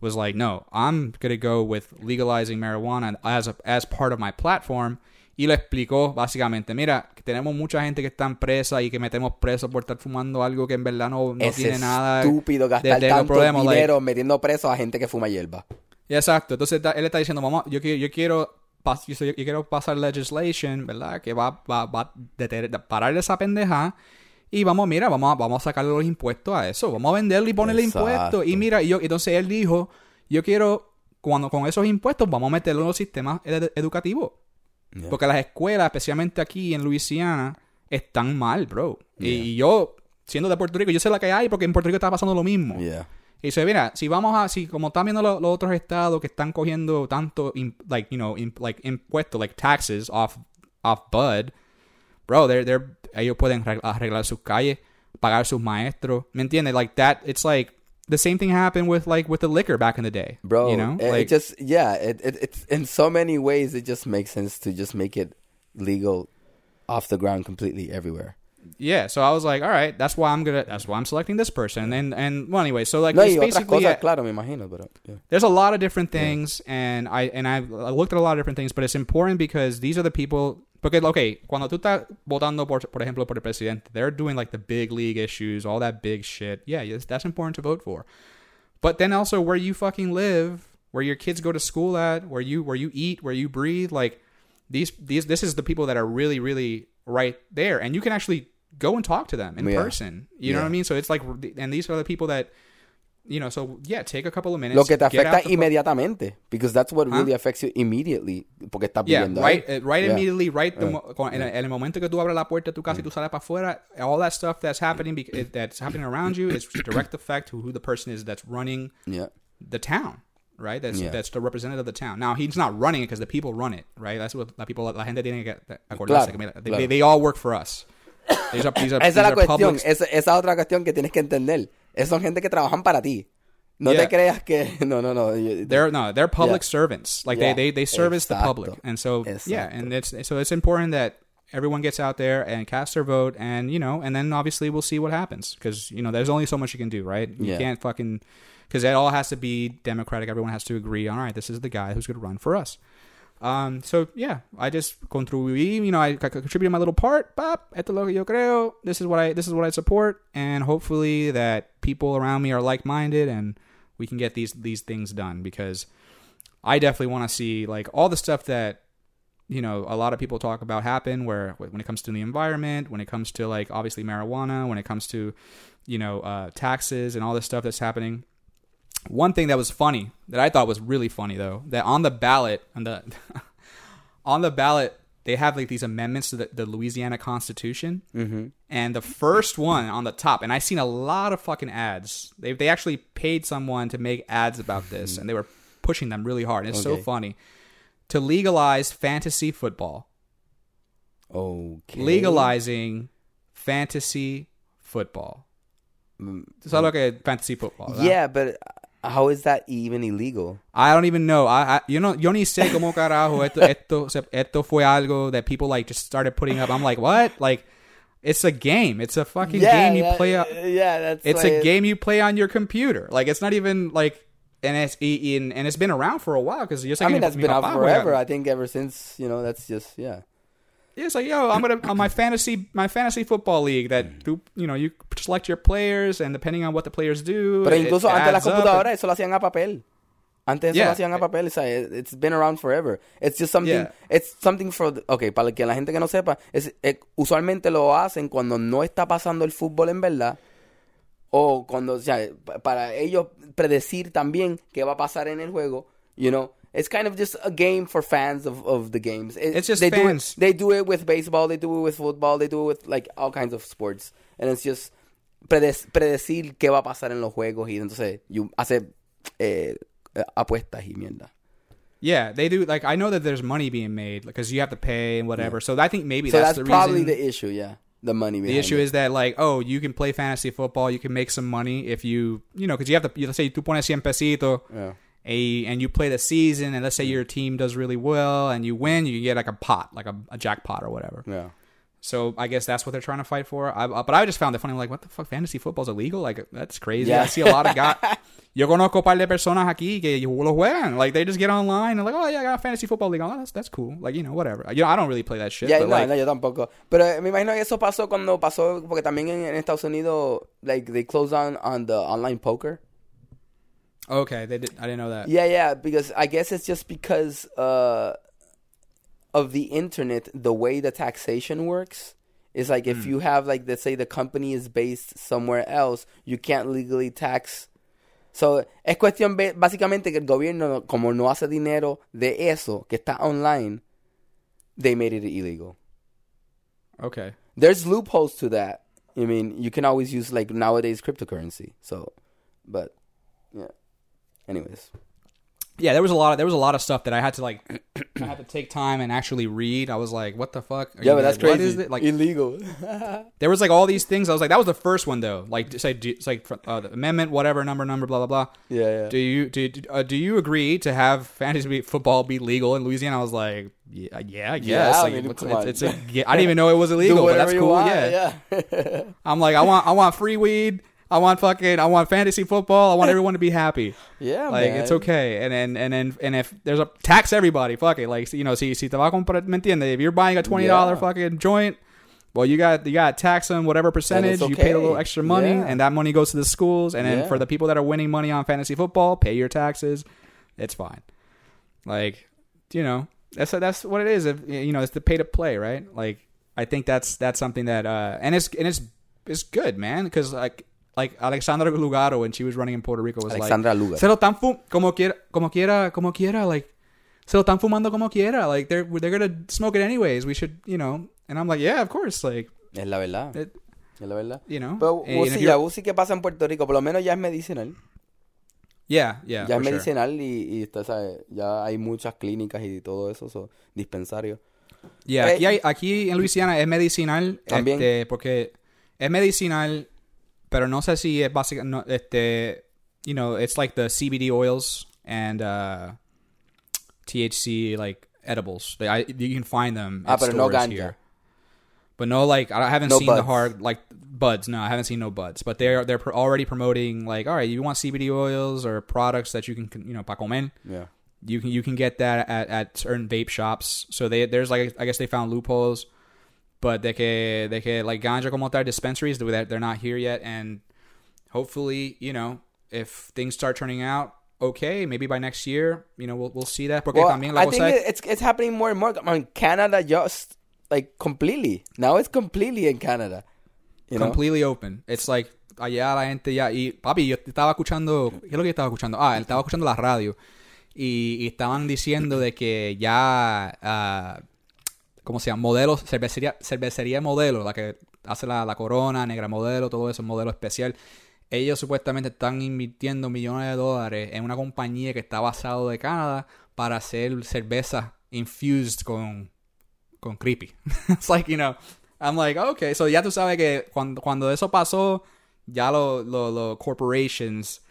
[SPEAKER 2] was like, no, I'm gonna go with legalizing marijuana as a, as part of my platform. Y le explicó básicamente, mira, que tenemos mucha gente que están presa y que metemos presos por estar fumando algo que en verdad no, no
[SPEAKER 3] es
[SPEAKER 2] tiene nada
[SPEAKER 3] estúpido gastar
[SPEAKER 2] de
[SPEAKER 3] tanto
[SPEAKER 2] like-
[SPEAKER 3] dinero metiendo preso a gente que fuma hierba.
[SPEAKER 2] Exacto. Entonces él está diciendo, vamos, yo, quiero- yo quiero yo, yo quiero pasar legislation, ¿verdad? Que va, va, va a detener- de- parar esa pendeja. Y vamos, mira, vamos a, vamos a sacarle los impuestos a eso. Vamos a venderle y ponerle
[SPEAKER 3] Exacto.
[SPEAKER 2] impuestos. Y mira, y yo, entonces él dijo, yo quiero, cuando con esos impuestos, vamos a meterlo en los sistemas ed- educativos.
[SPEAKER 3] Yeah.
[SPEAKER 2] Porque las escuelas, especialmente aquí en Luisiana, están mal, bro. Y- yo, siendo de Puerto Rico, yo sé la que hay porque en Puerto Rico está pasando lo mismo.
[SPEAKER 3] Yeah.
[SPEAKER 2] Y dice, mira, si vamos a, si como están viendo los, los otros estados que están cogiendo tanto, im- like, you know, im- like, impuestos, like, taxes off, off Bud, bro, they're, they're, ellos pueden arreglar, sus calles, pagar sus maestros, ¿me entiendes? Like, that, it's like, the same thing happened with, like, with the liquor back in the day.
[SPEAKER 3] bro.
[SPEAKER 2] You know?
[SPEAKER 3] it, it
[SPEAKER 2] like,
[SPEAKER 3] just yeah, it, it it's in so many ways it just makes sense to just make it legal off the ground completely everywhere.
[SPEAKER 2] Yeah, so I was like, all right, that's why I'm gonna, that's why I'm selecting this person. And, and, well, anyway, so, like,
[SPEAKER 3] No, y otras
[SPEAKER 2] basically,
[SPEAKER 3] cosas,
[SPEAKER 2] uh,
[SPEAKER 3] claro, me imagino, pero yeah.
[SPEAKER 2] there's a lot of different things and I and I've I looked at a lot of different things, but it's important because these are the people porque okay, cuando tú estás votando por por ejemplo por el presidente, they're doing like the big league issues, all that big shit. Yeah, yes, that's important to vote for. But then also where you fucking live, where your kids go to school at, where you where you eat, where you breathe, like these these this is the people that are really really right there and you can actually go and talk to them in
[SPEAKER 3] Yeah.
[SPEAKER 2] person. You know what I mean? So it's like and these are the people that you know, so yeah, take a couple of minutes.
[SPEAKER 3] Lo que te afecta
[SPEAKER 2] the
[SPEAKER 3] inmediatamente, because that's what
[SPEAKER 2] Huh?
[SPEAKER 3] really affects you immediately, porque estás
[SPEAKER 2] Yeah,
[SPEAKER 3] viviendo
[SPEAKER 2] right,
[SPEAKER 3] ahí.
[SPEAKER 2] uh, right
[SPEAKER 3] Yeah.
[SPEAKER 2] immediately, right. the
[SPEAKER 3] Yeah.
[SPEAKER 2] mo- con- en, el- el momento que tú abres la puerta de tu casa y tú sales para afuera, all that stuff that's happening, it- that's happening around you, is direct effect to who the person is that's running
[SPEAKER 3] Yeah.
[SPEAKER 2] the town, right? That's
[SPEAKER 3] Yeah.
[SPEAKER 2] that's the representative of the town. Now he's not running it because the people run it, right? That's what la people, la gente tiene que
[SPEAKER 3] Claro,
[SPEAKER 2] acordarse. que they,
[SPEAKER 3] claro.
[SPEAKER 2] they, they all work for us. These are, these are,
[SPEAKER 3] Esa es la cuestión,
[SPEAKER 2] public-
[SPEAKER 3] esa, esa es otra cuestión que tienes que entender. Esas son gente que trabajan para ti. No
[SPEAKER 2] Yeah.
[SPEAKER 3] te creas que... No, no, no.
[SPEAKER 2] They're no, they're public
[SPEAKER 3] Yeah.
[SPEAKER 2] servants. Like
[SPEAKER 3] Yeah.
[SPEAKER 2] they, they they service the public, and so yeah, and it's so it's important that everyone gets out there and casts their vote, and you know, and then obviously we'll see what happens because you know there's only so much you can do, right? You can't fucking because it all has to be democratic. Everyone has to agree. On all right, this is the guy who's going to run for us. Um, so yeah, I just contribuí, you know, I, contributed my little part. Pop, esto es lo que yo creo. This is what I this is what I support, and hopefully that people around me are like minded and we can get these these things done because I definitely want to see like all the stuff that you know a lot of people talk about happen where when it comes to the environment, when it comes to like obviously marijuana, when it comes to you know uh, taxes and all this stuff that's happening. One thing that was funny that I thought was really funny though that on the ballot on the on the ballot they have like these amendments to the, the Louisiana Constitution, mm-hmm. and the first one on the top, and I seen a lot of fucking ads. They they actually paid someone to make ads about this, and they were pushing them really hard. And It's so funny to legalize fantasy football,
[SPEAKER 3] Okay.
[SPEAKER 2] legalizing fantasy football. ¿Tú sabes lo que es fantasy football? ¿verdad?
[SPEAKER 3] Yeah, but how is that even illegal?
[SPEAKER 2] I don't even know. I, I you know yo ni sé cómo carajo esto esto esto fue algo that people like just started putting up. I'm like, what? Like, it's a game. It's a fucking game you
[SPEAKER 3] that-
[SPEAKER 2] play. On,
[SPEAKER 3] Yeah, that's
[SPEAKER 2] it's
[SPEAKER 3] like-
[SPEAKER 2] a game you play on your computer. Like, it's not even like. And it's in and it's been around for a while because you're saying I
[SPEAKER 3] mean, that's been out forever. I think ever since you know. That's just yeah.
[SPEAKER 2] It's like, yo, I'm gonna on my fantasy my fantasy football league that do you know you select your players and depending on what the players do.
[SPEAKER 3] Pero
[SPEAKER 2] it
[SPEAKER 3] incluso antes las computadoras eso lo hacían a papel. Antes eso
[SPEAKER 2] Yeah.
[SPEAKER 3] lo hacían a papel. O sea, it- it's been around forever. It's just something.
[SPEAKER 2] Yeah.
[SPEAKER 3] It's something for. the- okay, para que la gente que no sepa, es, eh, usualmente lo hacen cuando no está pasando el fútbol en verdad. O cuando, o sea, pa- para ellos predecir también qué va a pasar en el juego, you know. It's kind of just a game for fans of, of the games. It-
[SPEAKER 2] It's just
[SPEAKER 3] they
[SPEAKER 2] fans.
[SPEAKER 3] Do it, they do it with baseball, they do it with football, they do it with like all kinds of sports. And it's just predecir qué va a pasar en los juegos y entonces you hace eh, apuestas y mierda.
[SPEAKER 2] Yeah, they do. Like I know that there's money being made because you have to pay and whatever. So I think maybe
[SPEAKER 3] so
[SPEAKER 2] that's,
[SPEAKER 3] that's,
[SPEAKER 2] the
[SPEAKER 3] probably
[SPEAKER 2] reason.
[SPEAKER 3] the issue, yeah. The money
[SPEAKER 2] the issue
[SPEAKER 3] it.
[SPEAKER 2] is that like oh you can play fantasy football you can make some money if you you know because you have to you, let's say tú pones 100 pesitos
[SPEAKER 3] Yeah.
[SPEAKER 2] A, and you play the season and let's say your team does really well and you win you get like a pot like a, a jackpot or whatever.
[SPEAKER 3] Yeah.
[SPEAKER 2] so I guess that's what they're trying to fight for. I, but I just found it funny like what the fuck? Fantasy football's illegal? Like that's crazy.
[SPEAKER 3] Yeah.
[SPEAKER 2] I see a lot of guys yo conozco par de personas aquí que lo juegan. Like they just get online and like oh yeah I got a fantasy football league. Oh that's that's cool. Like you know whatever. You know I don't really play that shit
[SPEAKER 3] Yeah,
[SPEAKER 2] but
[SPEAKER 3] no,
[SPEAKER 2] like
[SPEAKER 3] no, yo tampoco. Pero eh, me imagino que eso pasó cuando pasó, porque también en, en Estados Unidos, like, they closed down on the online poker.
[SPEAKER 2] Okay they did, I didn't know that
[SPEAKER 3] Yeah, yeah, because I guess it's just because uh, of the internet, the way the taxation works is like if you have like let's say the company is based somewhere else, you can't legally tax. So es cuestión básicamente que el gobierno como no hace dinero de eso que está online, they made it illegal.
[SPEAKER 2] okay
[SPEAKER 3] There's loopholes to that. I mean, you can always use like nowadays cryptocurrency. So, but. Anyways.
[SPEAKER 2] yeah, there was a lot of there was a lot of stuff that I had to like I had to take time and actually read. I was like, what the fuck? Are
[SPEAKER 3] Yeah, but that's
[SPEAKER 2] what
[SPEAKER 3] crazy.
[SPEAKER 2] is it? Like
[SPEAKER 3] illegal.
[SPEAKER 2] there was like all these things. I was like, that was the first one though. Like say it's like uh, the amendment, whatever number, number, blah blah blah.
[SPEAKER 3] yeah, yeah.
[SPEAKER 2] Do you do uh, do you agree to have fantasy football be legal in Louisiana? I was like, yeah, yeah, I guess.
[SPEAKER 3] I
[SPEAKER 2] Like,
[SPEAKER 3] mean,
[SPEAKER 2] it's,
[SPEAKER 3] on.
[SPEAKER 2] it's a, yeah, I didn't even know it was illegal, but that's cool.
[SPEAKER 3] want,
[SPEAKER 2] yeah.
[SPEAKER 3] yeah.
[SPEAKER 2] I'm like, I want I want free weed. I want fucking I want fantasy football. I want everyone to be happy.
[SPEAKER 3] Yeah,
[SPEAKER 2] like
[SPEAKER 3] man.
[SPEAKER 2] it's okay. And then and then and if there's a tax everybody, fuck it. Like you know, see, si te va comprar, ¿me? If you're buying a twenty dollar
[SPEAKER 3] Yeah.
[SPEAKER 2] fucking joint, well you got you got tax them whatever percentage. You paid a little extra money,
[SPEAKER 3] Yeah.
[SPEAKER 2] and that money goes to the schools. And then
[SPEAKER 3] Yeah.
[SPEAKER 2] for the people that are winning money on fantasy football, pay your taxes. It's fine. Like you know, that's that's what it is. If you know, it's the pay to play, right? Like I think that's that's something that uh and it's and it's it's good, man, because like like Alexandra Lugaro when she was running in Puerto Rico was
[SPEAKER 3] Alexandra
[SPEAKER 2] like
[SPEAKER 3] Lugaro.
[SPEAKER 2] se lo están como quiera como quiera como quiera like se lo están fumando como quiera like they're they're gonna smoke it anyways. We should you know and I'm like yeah of course like
[SPEAKER 3] Es la verdad.
[SPEAKER 2] it,
[SPEAKER 3] Es la verdad.
[SPEAKER 2] you know
[SPEAKER 3] Pero ya, vos sí que pasa en Puerto Rico, por lo menos ya es medicinal.
[SPEAKER 2] yeah yeah
[SPEAKER 3] ya es
[SPEAKER 2] sure.
[SPEAKER 3] medicinal y, y está, ¿sabes? ya hay muchas clínicas y todo eso, so, dispensarios.
[SPEAKER 2] Yeah,
[SPEAKER 3] Eh,
[SPEAKER 2] aquí, hay- aquí en Luisiana es medicinal.
[SPEAKER 3] También.
[SPEAKER 2] este, porque es medicinal, pero no sé si es básicamente. No, este, you know, it's like the CBD oils and uh, THC like edibles. They, I, you can find them
[SPEAKER 3] Ah, pero no ganja.
[SPEAKER 2] here. But no, like I haven't
[SPEAKER 3] No
[SPEAKER 2] seen the hard like buds. No, I haven't seen no buds. But they're they're pro- already promoting like, all right, you want CBD oils or products that you can you know pa comer
[SPEAKER 3] Yeah.
[SPEAKER 2] you can you can get that at, at certain vape shops. So they there's like I guess they found loopholes, but they que they que like ganja como tal dispensaries they're they're not here yet, and hopefully you know if things start turning out okay, maybe by next year you know we'll we'll see that. Porque
[SPEAKER 3] Well,
[SPEAKER 2] también la
[SPEAKER 3] I think it's it's happening more and more. I mean, Canada just like completely now it's completely in Canada. You know?
[SPEAKER 2] completely open. It's like allá la gente ya y papi yo estaba escuchando ¿qué es lo que estaba escuchando? Ah, estaba escuchando la radio y, y estaban diciendo de que ya ah, ¿cómo se llama? Modelo cervecería cervecería modelo, la que hace la, la Corona, Negra Modelo, todo eso modelo especial. Ellos supuestamente están invirtiendo millones de dólares en una compañía que está basado de Canadá para hacer cerveza infused con con creepy. It's like, you know, I'm like, okay, so ya tú sabes que cuando, cuando eso pasó, ya los lo, lo corporations,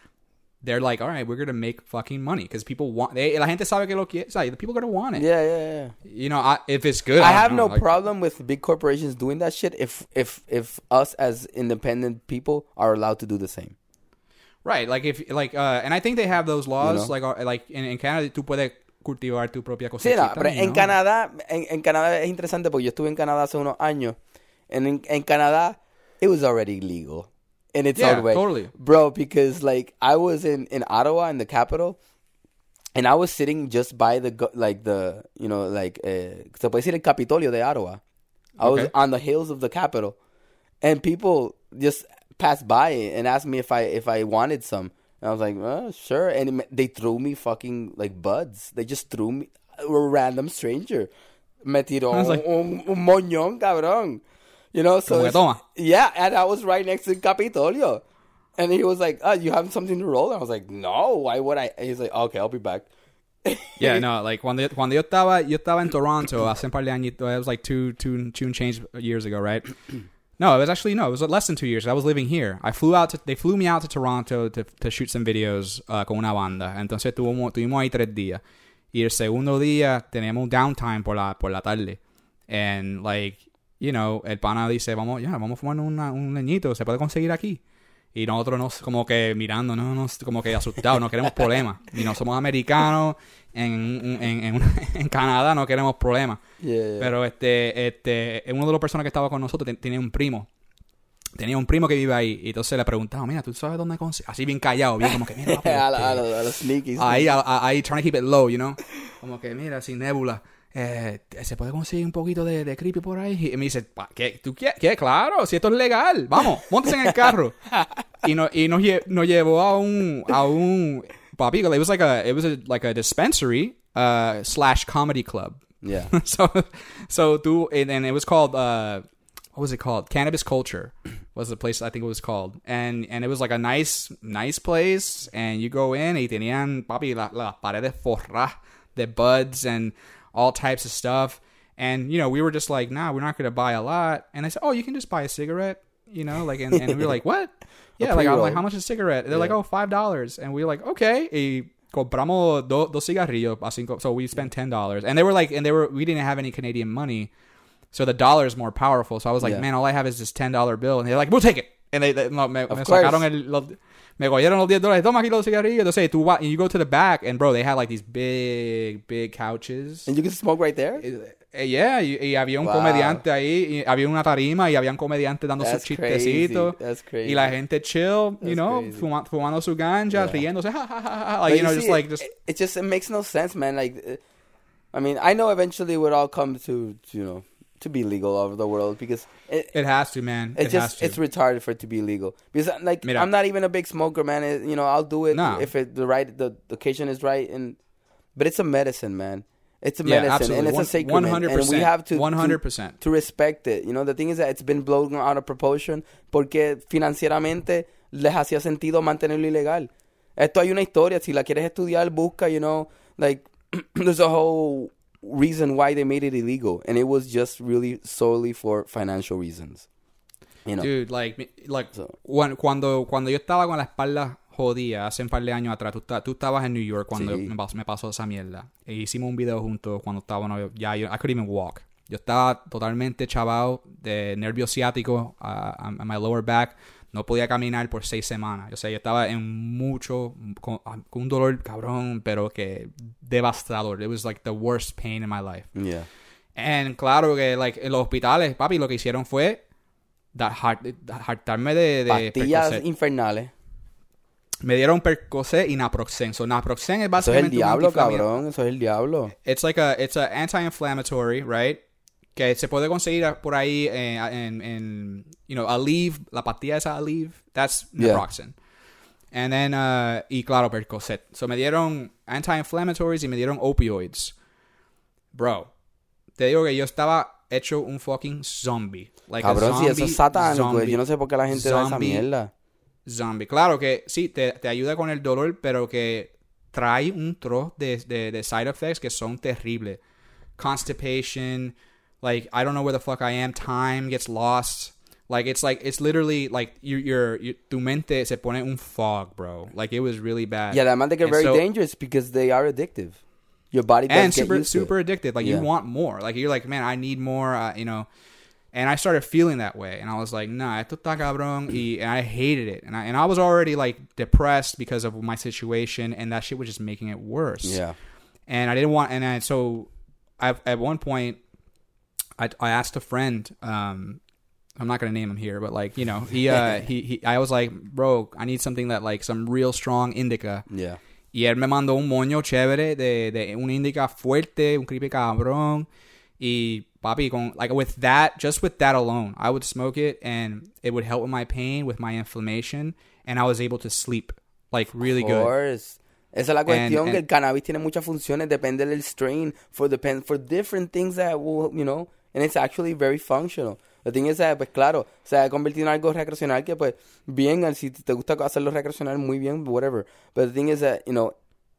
[SPEAKER 2] they're like, all right, we're going to make fucking money because people want, they, la gente sabe que lo quiere, the people are going to want it.
[SPEAKER 3] Yeah, yeah, yeah.
[SPEAKER 2] You know, I, if it's good,
[SPEAKER 3] I
[SPEAKER 2] I,
[SPEAKER 3] have
[SPEAKER 2] know,
[SPEAKER 3] no
[SPEAKER 2] like-
[SPEAKER 3] problem with big corporations doing that shit if if if us as independent people are allowed to do the same.
[SPEAKER 2] Right, like if, like, uh, and I think they have those laws,
[SPEAKER 3] know?
[SPEAKER 2] like, uh, like in, in Canada, tú puedes cultivar tu propia
[SPEAKER 3] Sí,
[SPEAKER 2] cosecha.
[SPEAKER 3] no, pero en Canadá, en, en Canadá es interesante porque yo estuve en Canadá hace unos años. And en, en Canadá, it was already legal in its
[SPEAKER 2] Yeah,
[SPEAKER 3] own way.
[SPEAKER 2] totally.
[SPEAKER 3] Bro, because like I was in, in Ottawa, in the capital, and I was sitting just by the, like the, you know, like, eh, se puede decir el Capitolio de Ottawa. I was
[SPEAKER 2] Okay.
[SPEAKER 3] on the hills of the capital. And people just passed by and asked me if I if I wanted some. And I was like, oh, sure. And it they threw me fucking like buds. They just threw me a random stranger. Me tiró
[SPEAKER 2] I was like-
[SPEAKER 3] un, un moñón, cabrón. You know, so
[SPEAKER 2] Como que
[SPEAKER 3] it's-
[SPEAKER 2] toma.
[SPEAKER 3] yeah, and I was right next to Capitolio. And he was like, "Oh, you have something to roll?" And I was like, "No, why would I?" And he's like, "Okay, I'll be back."
[SPEAKER 2] Yeah, no, like cuando yo, cuando yo estaba yo estaba en Toronto hace un par de añitos, it was like two two two change years ago, right? No, it was actually no, it was less than two years. I was living here. I flew out to they flew me out to Toronto to, to shoot some videos uh, con una banda. Entonces tuvimos tuvimos ahí tres días. Y el segundo día teníamos downtime por la por la tarde. And like, you know, el pana dice, "Vamos, ya, vamos a fumar una, un leñito, se puede conseguir aquí." Y nosotros nos, como que mirando, no, no, como que asustados, no queremos problemas. Y no somos americanos, en, en, en, en Canadá no queremos problemas.
[SPEAKER 3] Yeah.
[SPEAKER 2] Pero este, este, uno de los personas que estaba con nosotros ten- tenía un primo. Tenía un primo que vive ahí. Y entonces le preguntaba, mira, ¿tú sabes dónde conseguir? Así bien callado, bien como que, mira, papi,
[SPEAKER 3] a,
[SPEAKER 2] este,
[SPEAKER 3] los- a los sneakies.
[SPEAKER 2] ahí, trying to keep it low, you know. Como que, mira, sin nebula. Eh, ¿Se puede conseguir un poquito de, de creepy por ahí? Y me dice, ¿qué? ¿Tú qué? ¿Qué? Claro, si esto es legal. Vamos, móntese en el carro. y no, y nos, lle- nos llevó a un, a un, papi, it was like a, it was a, like a dispensary, uh, slash comedy club.
[SPEAKER 3] Yeah.
[SPEAKER 2] so, so tú, and, and it was called, uh, what was it called? Cannabis Culture was the place I think it was called, and and it was like a nice nice place, and you go in y tenían papi la, la paredes forras de buds and all types of stuff, and you know we were just like, nah, we're not gonna buy a lot, and I said, oh, you can just buy a cigarette, you know, like, and, and we were like, what? Yeah, like I'm like, how much is a cigarette? They're like,
[SPEAKER 3] Yeah.
[SPEAKER 2] oh, five dollars, and we were like, okay. Y compramos do, dos cigarrillos a cinco, so we spent ten dollars, and they were like, and they were we didn't have any Canadian money, so the dollar is more powerful. So I was like,
[SPEAKER 3] Yeah.
[SPEAKER 2] man, all I have is this ten dollar bill, and they're like, we'll take it, and they, they
[SPEAKER 3] Of course.
[SPEAKER 2] el, los, me cogieron los 10 dólares, toma aquí los cigarrillos. Entonces, tú and you go to the back, and bro, they had like these big, big couches.
[SPEAKER 3] And you can smoke right there.
[SPEAKER 2] Eh, yeah, y, y había un
[SPEAKER 3] Wow.
[SPEAKER 2] comediante ahí, y había una tarima y habían comediantes dando sus
[SPEAKER 3] That's crazy.
[SPEAKER 2] chistecitos.
[SPEAKER 3] That's crazy.
[SPEAKER 2] Y la gente chill, you know, fuma- fumando su ganja,
[SPEAKER 3] Yeah.
[SPEAKER 2] riéndose, ja, ja, ja, ja, like, you know, just like,
[SPEAKER 3] it,
[SPEAKER 2] just,
[SPEAKER 3] it just it makes no sense, man. Like, uh, I mean, I know eventually it would all come to you know to be legal all over the world because it,
[SPEAKER 2] it has to, man.
[SPEAKER 3] it
[SPEAKER 2] It,
[SPEAKER 3] just
[SPEAKER 2] has to.
[SPEAKER 3] it's retarded for it to be legal because uh, like
[SPEAKER 2] Mira.
[SPEAKER 3] I'm not even a big smoker, man. It- you know, I'll do it
[SPEAKER 2] No.
[SPEAKER 3] if it the right the, the occasion is right, and but it's a medicine, man. It's a
[SPEAKER 2] yeah,
[SPEAKER 3] medicine,
[SPEAKER 2] absolutely.
[SPEAKER 3] and it's
[SPEAKER 2] One-
[SPEAKER 3] a sacrament,
[SPEAKER 2] 100%.
[SPEAKER 3] and we have to
[SPEAKER 2] 100%.
[SPEAKER 3] To, to respect it. You know, the thing is that it's been blown out of proportion porque financieramente les hacía sentido mantenerlo ilegal. Esto hay una historia. Si la quieres estudiar, busca. You know, like there's a whole reason why they made it illegal, and it was just really solely for financial reasons. You know,
[SPEAKER 2] Dude, like, like
[SPEAKER 3] So-
[SPEAKER 2] when- cuando, cuando yo estaba con la espalda jodida hace un par de años atrás, tú, tú estabas en New York cuando
[SPEAKER 3] Sí.
[SPEAKER 2] me, pasó, me pasó esa mierda. E hicimos un video juntos cuando estábamos, ya, yo, I couldn't even walk. Yo estaba totalmente chavado de nervio ciático a my lower back. No podía caminar por seis semanas. O sea, yo estaba en mucho, con, con un dolor cabrón, pero que devastador. It was like the worst pain in my life.
[SPEAKER 3] yeah.
[SPEAKER 2] And claro que like, en los hospitales, papi, lo que hicieron fue hartarme de, de
[SPEAKER 3] Pastillas
[SPEAKER 2] Percocet.
[SPEAKER 3] infernales.
[SPEAKER 2] Me dieron Percocet y Naproxen. So Naproxen es
[SPEAKER 3] Eso es el
[SPEAKER 2] básicamente un
[SPEAKER 3] diablo, cabrón. Eso es el diablo.
[SPEAKER 2] It's like a it's a anti-inflammatory, right? Que se puede conseguir por ahí en, en, en you know, Aleve, la pastilla esa Aleve, that's
[SPEAKER 3] Yeah.
[SPEAKER 2] Naproxen. And then uh y claro Percocet. So me dieron anti-inflammatories y me dieron opioids. Bro, te digo que yo estaba hecho un fucking zombie. Like
[SPEAKER 3] Cabrón, si eso
[SPEAKER 2] zombie,
[SPEAKER 3] es satánico.
[SPEAKER 2] zombie.
[SPEAKER 3] Yo no sé por qué la gente da esa
[SPEAKER 2] zombie.
[SPEAKER 3] mierda.
[SPEAKER 2] zombie. Claro que sí, te, te ayuda con el dolor, pero que trae un trozo de, de, de side effects que son terribles. Constipation, like, I don't know where the fuck I am, time gets lost. Like, it's like, it's literally like, your your, tu mente se pone un fog, bro. Like, it was really bad.
[SPEAKER 3] Yeah, that might get very
[SPEAKER 2] so-
[SPEAKER 3] dangerous because they are addictive. Your body
[SPEAKER 2] and super super addicted. Like
[SPEAKER 3] Yeah.
[SPEAKER 2] you want more. Like you're like, man, I need more. Uh, you know. And I started feeling that way, and I was like, nah, esto está cabrón, y, and I hated it, and I and I was already like depressed because of my situation, and that shit was just making it worse.
[SPEAKER 3] Yeah.
[SPEAKER 2] And I didn't want, and I, so I, at one point, I I asked a friend, um, I'm not gonna name him here, but like you know, he uh he, he I was like, bro, I need something that like some real strong indica.
[SPEAKER 3] Yeah.
[SPEAKER 2] Y él me mandó un moño chévere de, de un indica fuerte, un creepy cabrón. Y papi, con, like with that, just with that alone, I would smoke it and it would help with my pain, with my inflammation, and I was able to sleep like really
[SPEAKER 3] Of
[SPEAKER 2] good.
[SPEAKER 3] course. Esa es la cuestión
[SPEAKER 2] And-
[SPEAKER 3] que el cannabis tiene muchas funciones, depende del strain, for depend for different things that will, you know, and it's actually very functional. The thing is that, pues claro, se ha convertido en algo recreacional que pues bien, si te gusta hacerlo recreacional, muy bien, whatever. But the thing is that, you know,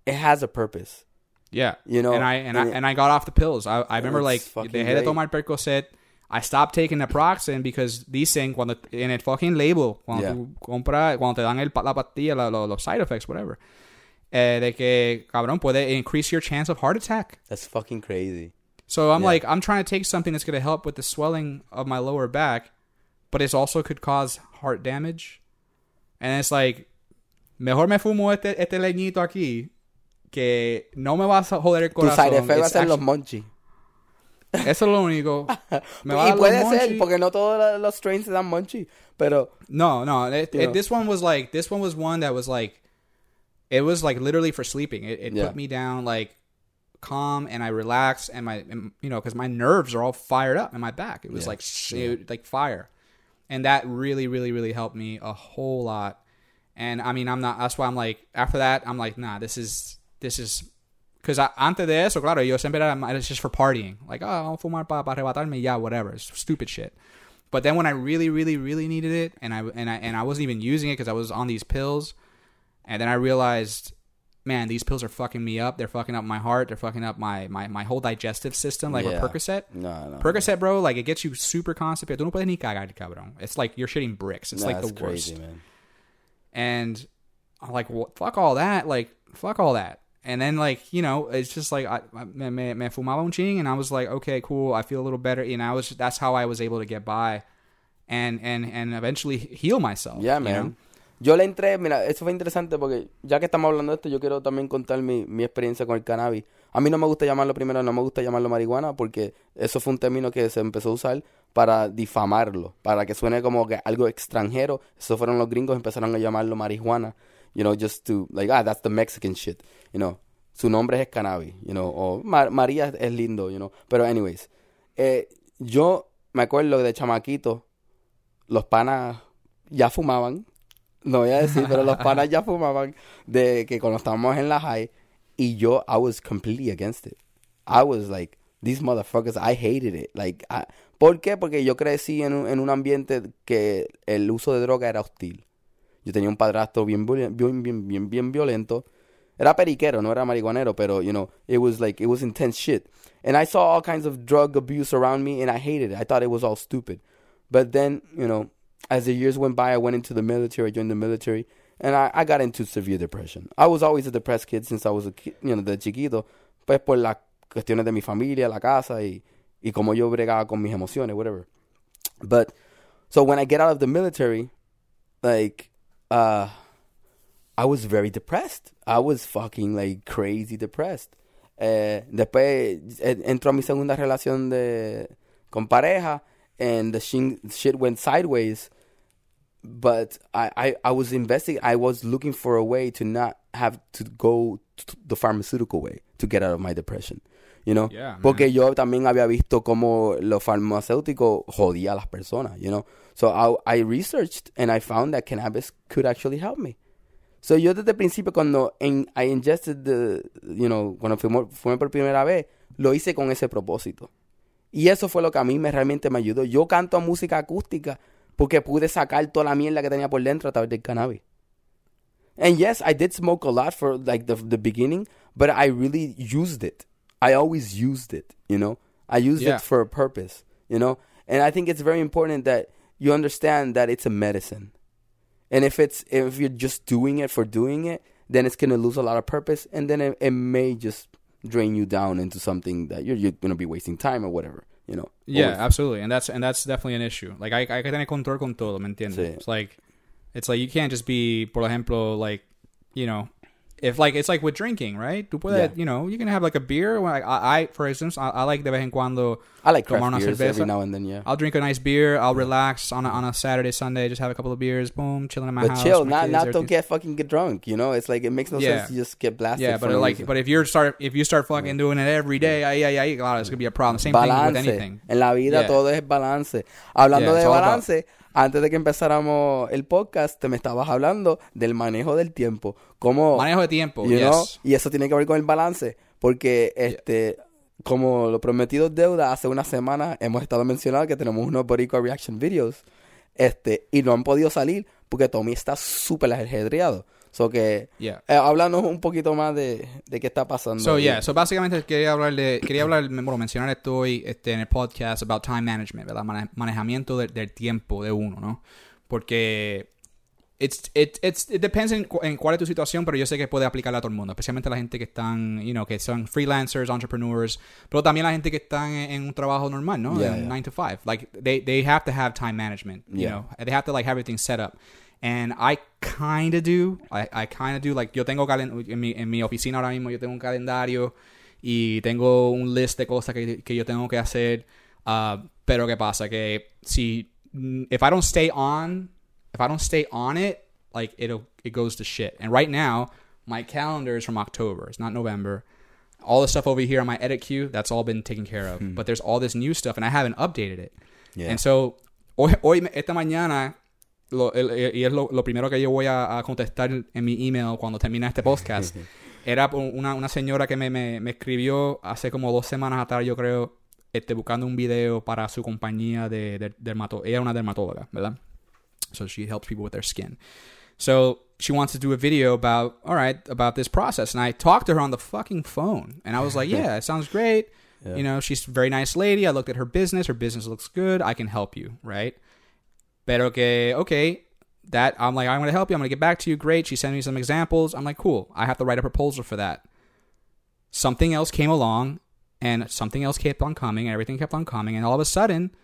[SPEAKER 3] it has a purpose.
[SPEAKER 2] Yeah,
[SPEAKER 3] You know,
[SPEAKER 2] and I and,
[SPEAKER 3] and
[SPEAKER 2] I and I got off the pills. I, I remember like dejé de
[SPEAKER 3] great.
[SPEAKER 2] tomar Percocet. I stopped taking Naproxen because dicen cuando en el fucking label cuando
[SPEAKER 3] Yeah.
[SPEAKER 2] tú compras cuando te dan el, la pastilla la- lo- los side effects whatever eh, de que cabrón puede increase your chance of heart attack.
[SPEAKER 3] That's fucking crazy.
[SPEAKER 2] So I'm
[SPEAKER 3] Yeah.
[SPEAKER 2] like I'm trying to take something that's going to help with the swelling of my lower back, but it also could cause heart damage. And it's like mejor me fumo este este leñito aquí que no me vas a joder el corazón.
[SPEAKER 3] Tu side effect va a ser los monchi.
[SPEAKER 2] eso es lo único. Me va a
[SPEAKER 3] y
[SPEAKER 2] los
[SPEAKER 3] puede ser, porque no todos los- strains dan monchi, pero
[SPEAKER 2] No, no. Eh,
[SPEAKER 3] eh,
[SPEAKER 2] it, it, this one was like this one was one that was like it was like literally for sleeping. It, it
[SPEAKER 3] Yeah.
[SPEAKER 2] put me down like calm and I relaxed and my and, you know because my nerves are all fired up in my back. It was
[SPEAKER 3] Yeah.
[SPEAKER 2] like sh- it- like fire, and that really really really helped me a whole lot. And I mean I'm not. That's why I'm like after that I'm like nah this is this is. Because antes de eso, claro, yo siempre era, it's just for partying. Like, oh, vamos a fumar para pa arrebatarme, ya, whatever. It's stupid shit. But then when I really, really, really needed it, and I and I and I wasn't even using it because I was on these pills, and then I realized, man, these pills are fucking me up. They're fucking up my heart. They're fucking up my my, my whole digestive system. Like
[SPEAKER 3] Yeah.
[SPEAKER 2] with Percocet.
[SPEAKER 3] No, no.
[SPEAKER 2] Percocet, bro, like it gets you super constipated. No puedes ni cagar, cabrón. It's like you're shitting bricks. It's like the
[SPEAKER 3] that's
[SPEAKER 2] worst.
[SPEAKER 3] crazy, man.
[SPEAKER 2] And I'm like, well, fuck all that. Like, fuck all that. And then, like, you know, it's just like, I, I- me, me, me fumaba un ching, and I was like, okay, cool. I feel a little better. And I was, that's how I was able to get by and, and, and eventually heal myself.
[SPEAKER 3] Yeah,
[SPEAKER 2] you
[SPEAKER 3] man.
[SPEAKER 2] know?
[SPEAKER 3] Yo le entré, mira, eso fue interesante porque ya que estamos hablando de esto, yo quiero también contar mi, mi experiencia con el cannabis. A mí no me gusta llamarlo primero, no me gusta llamarlo marihuana porque eso fue un término que se empezó a usar para difamarlo, para que suene como que algo extranjero. Eso fueron los gringos empezaron a llamarlo marihuana, you know, just to like ah, that's the Mexican shit, you know. Su nombre es cannabis, you know, o Ma- María es lindo, you know. Pero anyways, eh, yo me acuerdo de chamaquito los panas ya fumaban. No voy a decir, pero los panas ya fumaban de que cuando estábamos en la high y yo I was completely against it. I was like these motherfuckers, I hated it. Like I- ¿Por qué? Porque yo crecí en un, en un ambiente que el uso de droga era hostil. Yo tenía un padrastro bien bien bien, bien violento. Era periquero, no era marihuanero, pero you know, it was like it was intense shit. And I saw all kinds of drug abuse around me and I hated it. I thought it was all stupid. But then, you know, as the years went by, I went into the military, I joined the military, and I, I got into severe depression. I was always a depressed kid since I was a kid, you know, de chiquito, pues por las cuestiones de mi familia, la casa y, y como yo bregaba con mis emociones, whatever. But, so when I get out of the military, like, uh, I was very depressed. I was fucking like crazy depressed. Eh, después eh, entró mi segunda relación de con pareja and the shit went sideways. But I, I, I was investing. I was looking for a way to not have to go t- the pharmaceutical way to get out of my depression. You know,
[SPEAKER 2] Yeah,
[SPEAKER 3] porque yo también había visto cómo lo farmacéutico jodía a las personas. You know, so I, I researched and I found that cannabis could actually help me. So yo desde el principio cuando en, I ingested the, you know, cuando fumé, fumé por primera vez, lo hice con ese propósito. Y eso fue lo que a mí me realmente me ayudó. Yo canto música acústica porque pude sacar toda la mierda que tenía por dentro a través del cannabis. And yes, I did smoke a lot for like the the beginning, but I really used it. I always used it, you know. I used
[SPEAKER 2] Yeah.
[SPEAKER 3] it for a purpose, you know. And I think it's very important that you understand that it's a medicine. And if it's if you're just doing it for doing it, then it's gonna lose a lot of purpose, and then it, it may just drain you down into something that you're you're gonna be wasting time or whatever, you know.
[SPEAKER 2] Yeah,
[SPEAKER 3] Always-
[SPEAKER 2] absolutely, and that's and that's definitely an issue. Like, I, que tener control con todo, ¿me entiendes?
[SPEAKER 3] Sí.
[SPEAKER 2] It's like, it's like you can't just be, por ejemplo, like, you know, if like it's like with drinking, right? Tú puedes,
[SPEAKER 3] Yeah.
[SPEAKER 2] you know, you can have like a beer. Like, I, I, for instance, I, I like de vez en cuando
[SPEAKER 3] I like
[SPEAKER 2] tomar
[SPEAKER 3] craft
[SPEAKER 2] una
[SPEAKER 3] beers
[SPEAKER 2] cerveza.
[SPEAKER 3] every now and then, yeah.
[SPEAKER 2] I'll drink a nice beer. I'll relax on a, on a Saturday, Sunday. Just have a couple of beers. Boom, chilling in my
[SPEAKER 3] But
[SPEAKER 2] house.
[SPEAKER 3] chill, not
[SPEAKER 2] kids,
[SPEAKER 3] not don't get fucking get drunk. You know, it's like it makes no
[SPEAKER 2] Yeah.
[SPEAKER 3] sense to just get blasted.
[SPEAKER 2] Yeah, but like,
[SPEAKER 3] reason.
[SPEAKER 2] but if you start if you start fucking doing it every day, yeah, yeah, ahí, ahí, claro, it's gonna be a problem. Same thing with
[SPEAKER 3] balance.
[SPEAKER 2] anything.
[SPEAKER 3] En la vida
[SPEAKER 2] Yeah.
[SPEAKER 3] todo es balance. Hablando
[SPEAKER 2] Yeah,
[SPEAKER 3] de
[SPEAKER 2] all about-
[SPEAKER 3] balance, antes de que empezáramos el podcast, te me estabas hablando del manejo del tiempo. Cómo,
[SPEAKER 2] Manejo de tiempo.
[SPEAKER 3] you know,
[SPEAKER 2] yes.
[SPEAKER 3] y eso tiene que ver con el balance. Porque, este, como lo prometido es deuda, hace una semana hemos estado mencionando que tenemos unos Boricua Reaction Videos. Este, y no han podido salir porque Tommy está súper ajedreado. So que,
[SPEAKER 2] Yeah.
[SPEAKER 3] eh, háblanos un poquito más de, de qué está pasando.
[SPEAKER 2] So yeah, so básicamente quería hablar de, quería hablar, bueno, mencionar esto hoy este, en el podcast about time management, ¿verdad? Mane- manejamiento del, del tiempo de uno, ¿no? Porque it's, it, it's, it depends en, cu- cuál es tu situación, pero yo sé que puede aplicarla a todo el mundo, especialmente la gente que están, you know, que son freelancers, entrepreneurs, pero también la gente que están en, en un trabajo normal, ¿no?
[SPEAKER 3] Yeah,
[SPEAKER 2] en
[SPEAKER 3] yeah.
[SPEAKER 2] 9 to 5. Like they, they have to have time management, you know. They have to like have everything set up. And I kind of do. I, I kind of do. Like, yo tengo calen en, mi, en mi oficina ahora mismo, yo tengo un calendario y tengo un list de cosas que, que yo tengo que hacer. Uh, pero ¿qué pasa? Que si, mm, if I don't stay on, if I don't stay on it, like, it'll, it goes to shit. And right now, my calendar is from October. It's not November. All the stuff over here on my edit queue, that's all been taken care of. But there's all this new stuff, and I haven't updated it.
[SPEAKER 3] Yeah.
[SPEAKER 2] And so, hoy, hoy esta mañana, lo, el- el- y es lo, lo primero que yo voy a, a contestar en mi email cuando termine este podcast, era una, una señora que me, me, me escribió hace como dos semanas atrás, yo creo, este, buscando un video para su compañía de, de dermato. Ella es una dermatóloga, ¿verdad? So she helps people with their skin. So she wants to do a video about, all right, about this process. And I talked to her on the fucking phone. And I was like, yeah, it sounds great.
[SPEAKER 3] Yeah.
[SPEAKER 2] You know, she's a very nice lady. I looked at her business. Her business looks good. I can help you, right? But okay, okay. That I'm like, I'm going to help you. I'm going to get back to you. Great. She sent me some examples. I'm like, cool. I have to write a proposal for that. Something else came along and something else kept on coming and everything kept on coming. And all of a sudden,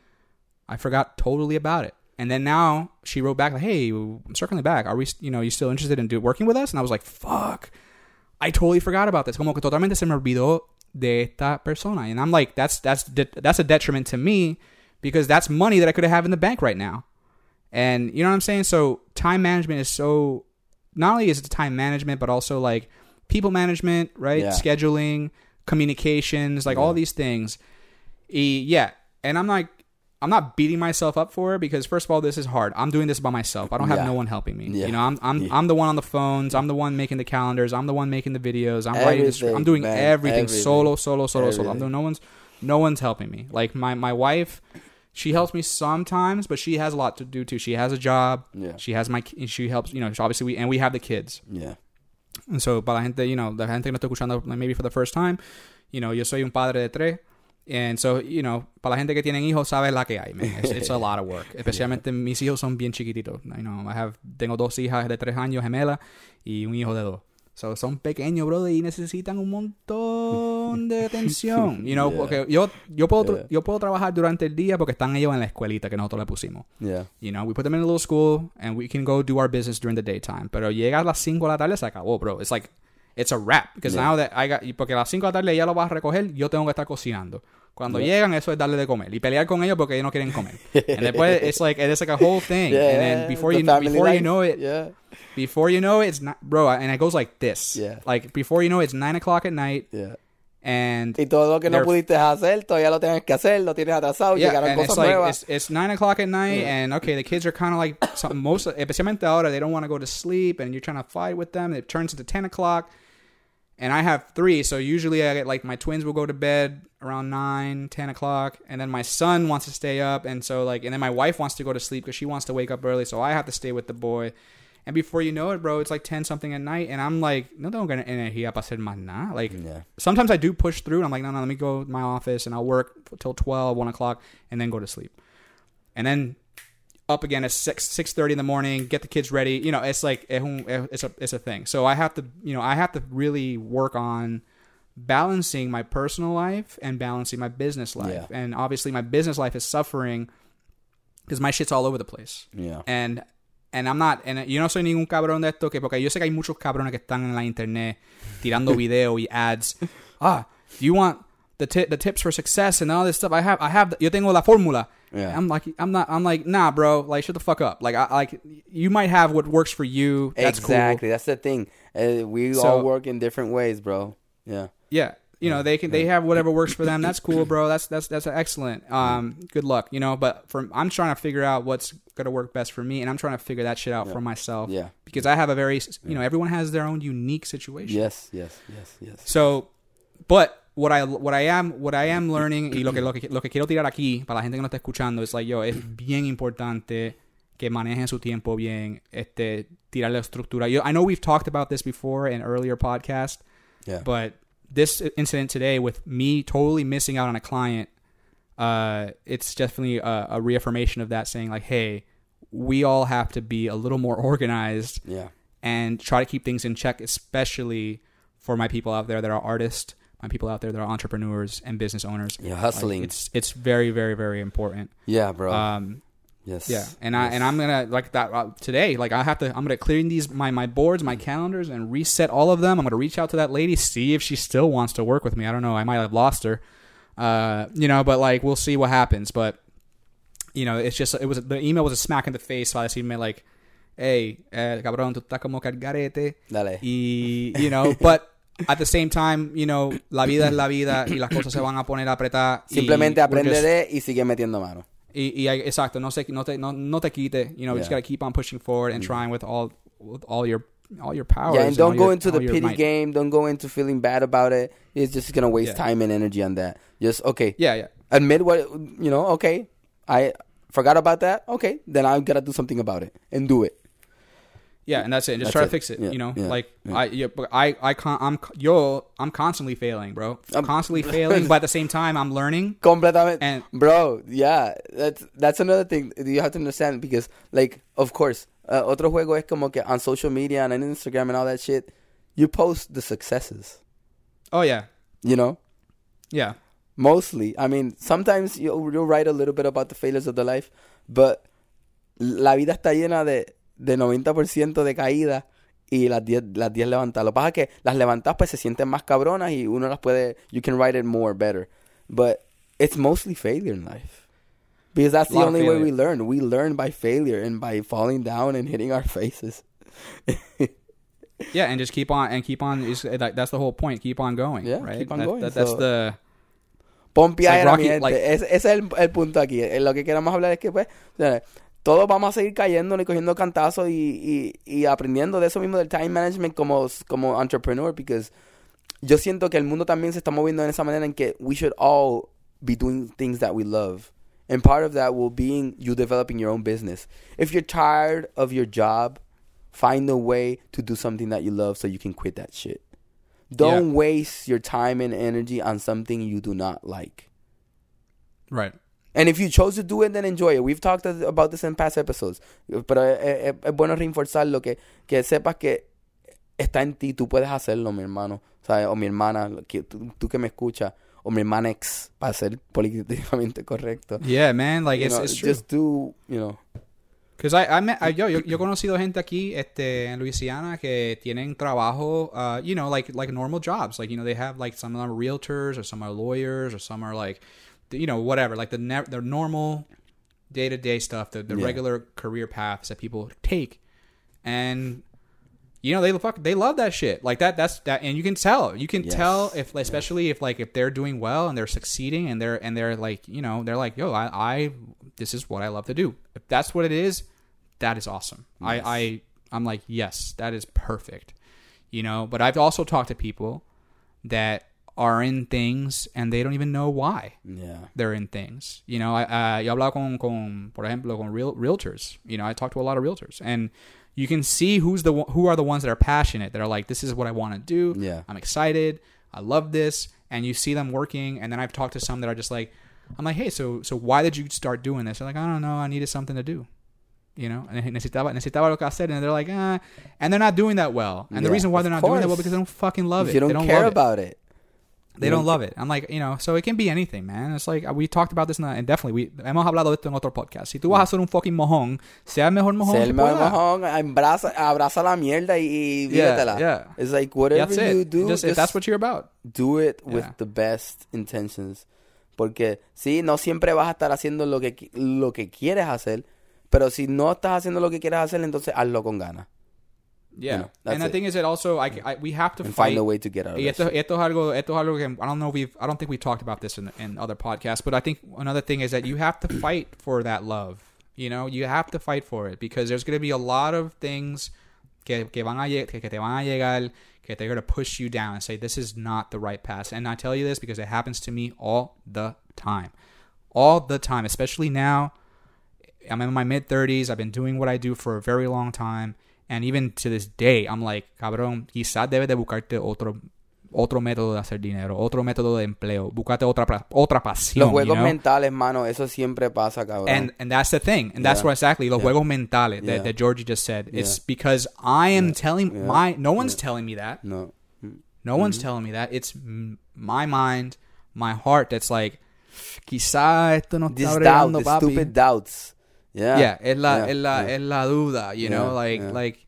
[SPEAKER 2] I forgot totally about it. And then now she wrote back like, "Hey, I'm circling back. Are we, you know, you still interested in do, working with us?" And I was like, "Fuck, I totally forgot about this. Como que totalmente se me olvidó de esta persona." And I'm like, "That's that's that's a detriment to me because that's money that I could have in the bank right now." And you know what I'm saying? So time management is so. Not only is it time management, but also like people management, right?
[SPEAKER 3] Yeah.
[SPEAKER 2] Scheduling, communications, like all these things. E- yeah, and I'm like, I'm not beating myself up for it because first of all, this is hard. I'm doing this by myself. I don't have
[SPEAKER 3] Yeah.
[SPEAKER 2] no one helping me.
[SPEAKER 3] Yeah.
[SPEAKER 2] You know, I'm I'm
[SPEAKER 3] Yeah.
[SPEAKER 2] I'm the one on the phones. I'm the one making the calendars. I'm the one making the videos. I'm writing. The, script. I'm doing everything,
[SPEAKER 3] Everything.
[SPEAKER 2] solo, solo, solo, solo. I'm doing no one's no one's helping me. Like my my wife, she helps me sometimes, but she has a lot to do too. She has a job.
[SPEAKER 3] Yeah.
[SPEAKER 2] She has my. She helps. You know, obviously we and we have the kids.
[SPEAKER 3] Yeah.
[SPEAKER 2] And so, para la gente, you know, la gente que no está escuchando maybe for the first time, you know, yo soy un padre de tres. And so, you know, para la gente que tienen hijos, sabe la que hay, man. It's, it's a lot of work. Especialmente mis hijos son bien chiquititos. You know, I have, tengo dos hijas de tres años gemelas y un hijo de dos. So, son pequeños, brother, y necesitan un montón de atención. You know,
[SPEAKER 3] Yeah.
[SPEAKER 2] porque yo, yo, puedo,
[SPEAKER 3] Yeah.
[SPEAKER 2] yo puedo trabajar durante el día porque están ellos en la escuelita que nosotros le pusimos.
[SPEAKER 3] Yeah.
[SPEAKER 2] You know, we put them in a little school and we can go do our business during the daytime. Pero llega a las 5 de la tarde, se acabó, bro. It's like, it's a wrap. Because
[SPEAKER 3] Yeah.
[SPEAKER 2] now that I got, porque a las 5 de la tarde ella lo va a recoger, yo tengo que estar cocinando. Cuando llegan, eso es darle de comer. Y pelear con ellos porque ellos no quieren comer. and después, it's like, it's like a whole thing.
[SPEAKER 3] Yeah.
[SPEAKER 2] and then before
[SPEAKER 3] the
[SPEAKER 2] you, before you know it,
[SPEAKER 3] Yeah.
[SPEAKER 2] before you know it, it's not, bro, and it goes like this.
[SPEAKER 3] Yeah.
[SPEAKER 2] Like, before you know it, it's 9 o'clock at night
[SPEAKER 3] Yeah.
[SPEAKER 2] and
[SPEAKER 3] Y todo lo que no pudiste hacer, todavía lo tienes que hacer, lo tienes atrasado,
[SPEAKER 2] Yeah,
[SPEAKER 3] llegaron
[SPEAKER 2] and it's like
[SPEAKER 3] nuevas.
[SPEAKER 2] it's, it's nine o'clock at night,
[SPEAKER 3] Yeah.
[SPEAKER 2] and okay, the kids are kind of like some, most, especialmente ahora, they don't want to go to sleep, and you're trying to fight with them. It turns into ten o'clock, and I have three, so usually I get like my twins will go to bed around nine, ten o'clock, and then my son wants to stay up, and so like, and then my wife wants to go to sleep because she wants to wake up early, so I have to stay with the boy. And before you know it, bro, it's like ten something at night, and I'm like, no tengo gonna energía para hacer más nada. Like,
[SPEAKER 3] Yeah.
[SPEAKER 2] sometimes I do push through and I'm like, no, no, let me go to my office and I'll work till 12, 1 o'clock and then go to sleep. And then up again at 6, 6.30 in the morning, get the kids ready. You know, it's like, it's a, it's a thing. So I have to, you know, I have to really work on balancing my personal life and balancing my business life.
[SPEAKER 3] Yeah.
[SPEAKER 2] And obviously my business life is suffering because my shit's all over the place.
[SPEAKER 3] Yeah.
[SPEAKER 2] And and I'm not, and yo no soy ningún cabrón de esto que porque yo sé que hay muchos cabrones que están en la internet tirando video y ads. Ah, do you want the ti- the tips for success and all this stuff? I have I have the, yo tengo la fórmula.
[SPEAKER 3] Yeah.
[SPEAKER 2] I'm like I'm not I'm like nah, bro. Like shut the fuck up. Like I like you might have what works for you. That's
[SPEAKER 3] exactly.
[SPEAKER 2] cool.
[SPEAKER 3] That's the thing. Uh, we
[SPEAKER 2] So-
[SPEAKER 3] all work in different ways, bro. Yeah.
[SPEAKER 2] Yeah. You know, they can they have whatever works for them. That's cool, bro. That's that's that's excellent. Um, good luck. You know, but from I'm trying to figure out what's gonna work best for me, and I'm trying to figure that shit out for myself.
[SPEAKER 3] Yeah.
[SPEAKER 2] Because I have a very you know everyone has their own unique situation.
[SPEAKER 3] Yes, yes, yes, yes.
[SPEAKER 2] So, but what I what I am what I am learning y lo que lo que lo que quiero tirar aquí para la gente que no está escuchando es like yo es bien importante que manejen su tiempo bien, este tirar la estructura. Yo, I know we've talked about this before in earlier podcast,
[SPEAKER 3] Yeah.
[SPEAKER 2] but this incident today with me totally missing out on a client, uh, it's definitely a, a reaffirmation of that, saying like, hey, we all have to be a little more organized
[SPEAKER 3] yeah.
[SPEAKER 2] and try to keep things in check, especially for my people out there that are artists, people out there that are entrepreneurs and business owners.
[SPEAKER 3] Yeah,
[SPEAKER 2] Like,
[SPEAKER 3] hustling.
[SPEAKER 2] it's it's very very very important.
[SPEAKER 3] yeah, bro.
[SPEAKER 2] Um,
[SPEAKER 3] yes.
[SPEAKER 2] yeah, and I and I'm gonna like that uh, today. Like I have to, I'm gonna clear these my my boards, my calendars, and reset all of them. I'm gonna reach out to that lady, see if she still wants to work with me. I don't know. I might have lost her, uh, you know. But like we'll see what happens. But you know, it's just it was the email was a smack in the face. So I just email like, hey, eh, cabrón, tú estás como cargarete.
[SPEAKER 3] Dale.
[SPEAKER 2] Y, you know, but at the same time, you know, la vida es la vida y las cosas se van a poner a apretar.
[SPEAKER 3] Simplemente aprende
[SPEAKER 2] just-
[SPEAKER 3] de y sigue metiendo mano.
[SPEAKER 2] y, y exacto, no, se, no, te, no, no te quite. You know, you just got to keep on pushing forward and trying with all with all your all your powers.
[SPEAKER 3] Yeah, and don't
[SPEAKER 2] all
[SPEAKER 3] go
[SPEAKER 2] your-
[SPEAKER 3] into the pity
[SPEAKER 2] might.
[SPEAKER 3] game. Don't go into feeling bad about it. It's just gonna waste
[SPEAKER 2] Yeah.
[SPEAKER 3] time and energy on that. Just okay.
[SPEAKER 2] Yeah, yeah.
[SPEAKER 3] Admit what you know. Okay, I forgot about that. Okay, then I gotta do something about it and do it.
[SPEAKER 2] Yeah, and that's it. And just
[SPEAKER 3] That's
[SPEAKER 2] try to fix it.
[SPEAKER 3] Yeah,
[SPEAKER 2] you know,
[SPEAKER 3] yeah,
[SPEAKER 2] like
[SPEAKER 3] yeah.
[SPEAKER 2] I, yeah, but I, I, con- I'm, yo, I'm constantly failing, bro. I'm constantly failing, but at the same time, I'm learning.
[SPEAKER 3] Completamente.
[SPEAKER 2] And-
[SPEAKER 3] bro, yeah, that's that's another thing you have to understand because, like, of course, uh, otro juego es como que on social media and on Instagram and all that shit, you post the successes.
[SPEAKER 2] Oh yeah,
[SPEAKER 3] You know,
[SPEAKER 2] yeah,
[SPEAKER 3] mostly. I mean, sometimes you'll, you'll write a little bit about the failures of the life, but la vida está llena de, de 90% de caídas y las 10 las 10 levantadas. Lo que pasa es que las levantadas pues se sienten más cabronas y uno las puede, you can write it more better. But it's mostly failure in life. Because that's the only way we learn. We learn by failure and by falling down and hitting our faces.
[SPEAKER 2] yeah, and just keep on and keep on. That's the whole point. Keep on going.
[SPEAKER 3] Yeah,
[SPEAKER 2] right.
[SPEAKER 3] keep on
[SPEAKER 2] That-
[SPEAKER 3] going.
[SPEAKER 2] that- that's
[SPEAKER 3] So-
[SPEAKER 2] the
[SPEAKER 3] Pompear
[SPEAKER 2] It's like
[SPEAKER 3] a la
[SPEAKER 2] Rocky,
[SPEAKER 3] mi gente.
[SPEAKER 2] like-
[SPEAKER 3] ese, ese es el, el punto aquí. Eh, Lo que queremos hablar es que, pues, todos vamos a seguir cayendo y cogiendo cantazos y, y, y aprendiendo de eso mismo del time management como, como entrepreneur, because yo siento que el mundo también se está moviendo en esa manera en que we should all be doing things that we love. And part of that will be you developing your own business. If you're tired of your job, find a way to do something that you love so you can quit that shit. Don't waste your time and energy on something you do not like.
[SPEAKER 2] right.
[SPEAKER 3] And if you chose to do it, then enjoy it. We've talked about this in past episodes. Pero es, es- es bueno reforzarlo, que, que sepas que está en ti, tú puedes hacerlo, mi hermano. ¿sabes? O mi hermana, que, tú, tú que me escuchas. O mi hermana ex, para ser políticamente correcto.
[SPEAKER 2] Yeah, man. Like
[SPEAKER 3] You
[SPEAKER 2] it's,
[SPEAKER 3] know,
[SPEAKER 2] it's true.
[SPEAKER 3] just do, you know.
[SPEAKER 2] Because I, I, met, I- yo, yo, yo he conocido gente aquí este, en Louisiana que tienen trabajo, uh, you know, like like normal jobs. Like, you know, they have like some of them are realtors or some are lawyers or some are like, you know, whatever. Like the ne- the normal day to day stuff, the, the
[SPEAKER 3] Yeah.
[SPEAKER 2] regular career paths that people take. And, you know, they fuck, they love that shit. Like that, that's that. And you can tell, you can
[SPEAKER 3] Yes.
[SPEAKER 2] tell if, especially if like, if they're doing well and they're succeeding and they're, and they're like, you know, they're like, yo, I, I this is what I love to do. If that's what it is, that is awesome. I, I I'm like, yes, that is perfect. You know, but I've also talked to people that are in things and they don't even know why
[SPEAKER 3] Yeah.
[SPEAKER 2] they're in things. You know, I, uh, yo hablaba con, con, por ejemplo, con real, realtors. You know, I talk to a lot of realtors, and you can see who's the one- who are the ones that are passionate. That are like, this is what I want to do.
[SPEAKER 3] Yeah.
[SPEAKER 2] I'm excited. I love this, and you see them working. And then I've talked to some that are just like, I'm like, hey, so so why did you start doing this? They're like, I don't know. I needed something to do. You know, and necesitaba, necesitaba lo que hacer, and they're like, ah, and they're not doing that well. And the reason why they're not doing that well because they don't fucking love
[SPEAKER 3] If
[SPEAKER 2] it.
[SPEAKER 3] you don't,
[SPEAKER 2] they don't
[SPEAKER 3] care about it.
[SPEAKER 2] They don't love it. I'm like, you know, so it can be anything, man. It's like we talked about this, in the, and definitely we hemos hablado de esto en otro podcast. Si tú vas a ser un fucking mojón, sea el mejor mojón que
[SPEAKER 3] el mejor mojón, abraza, abraza la mierda y, y
[SPEAKER 2] Yeah,
[SPEAKER 3] vívetela.
[SPEAKER 2] yeah.
[SPEAKER 3] It's like whatever
[SPEAKER 2] That's
[SPEAKER 3] you
[SPEAKER 2] it.
[SPEAKER 3] do,
[SPEAKER 2] Just, if
[SPEAKER 3] just
[SPEAKER 2] that's what you're about.
[SPEAKER 3] do it with
[SPEAKER 2] Yeah.
[SPEAKER 3] the best intentions. Porque sí, no siempre vas a estar haciendo lo que, lo que quieres hacer, pero si no estás haciendo lo que quieres hacer, entonces hazlo con ganas.
[SPEAKER 2] Yeah.
[SPEAKER 3] know,
[SPEAKER 2] and the
[SPEAKER 3] it.
[SPEAKER 2] thing is that also I, I we have to fight.
[SPEAKER 3] find a way to get out of
[SPEAKER 2] esto, esto algo, esto algo que I don't know if we've I don't think we talked about this in in other podcasts, but I think another thing is that you have to fight for that love. You know, you have to fight for it because there's going to be a lot of things que, que van a que, que te van a llegar que they're going to push you down and say this is not the right path. And I tell you this because it happens to me all the time. All the time, especially now I'm in my mid 30s. I've been doing what I do for a very long time. And even to this day, I'm like, cabrón, quizás debes de buscarte otro, otro método de hacer dinero, otro método de empleo, buscarte otra, otra pasión.
[SPEAKER 3] Los
[SPEAKER 2] you
[SPEAKER 3] juegos
[SPEAKER 2] know?
[SPEAKER 3] mentales, mano, eso siempre pasa, cabrón.
[SPEAKER 2] And and that's the thing, and that's
[SPEAKER 3] Yeah.
[SPEAKER 2] what exactly los
[SPEAKER 3] Yeah.
[SPEAKER 2] juegos mentales
[SPEAKER 3] Yeah.
[SPEAKER 2] that, that Georgie just said. It's because I am telling my no one's telling me that.
[SPEAKER 3] no.
[SPEAKER 2] No one's mm-hmm. telling me that. It's my mind, my heart that's like, quizá esto no
[SPEAKER 3] These
[SPEAKER 2] está
[SPEAKER 3] doubts,
[SPEAKER 2] bregando,
[SPEAKER 3] the
[SPEAKER 2] papi.
[SPEAKER 3] stupid doubts. Yeah.
[SPEAKER 2] yeah, es la,
[SPEAKER 3] Yeah,
[SPEAKER 2] es la,
[SPEAKER 3] yeah.
[SPEAKER 2] es la duda, you know, like, like,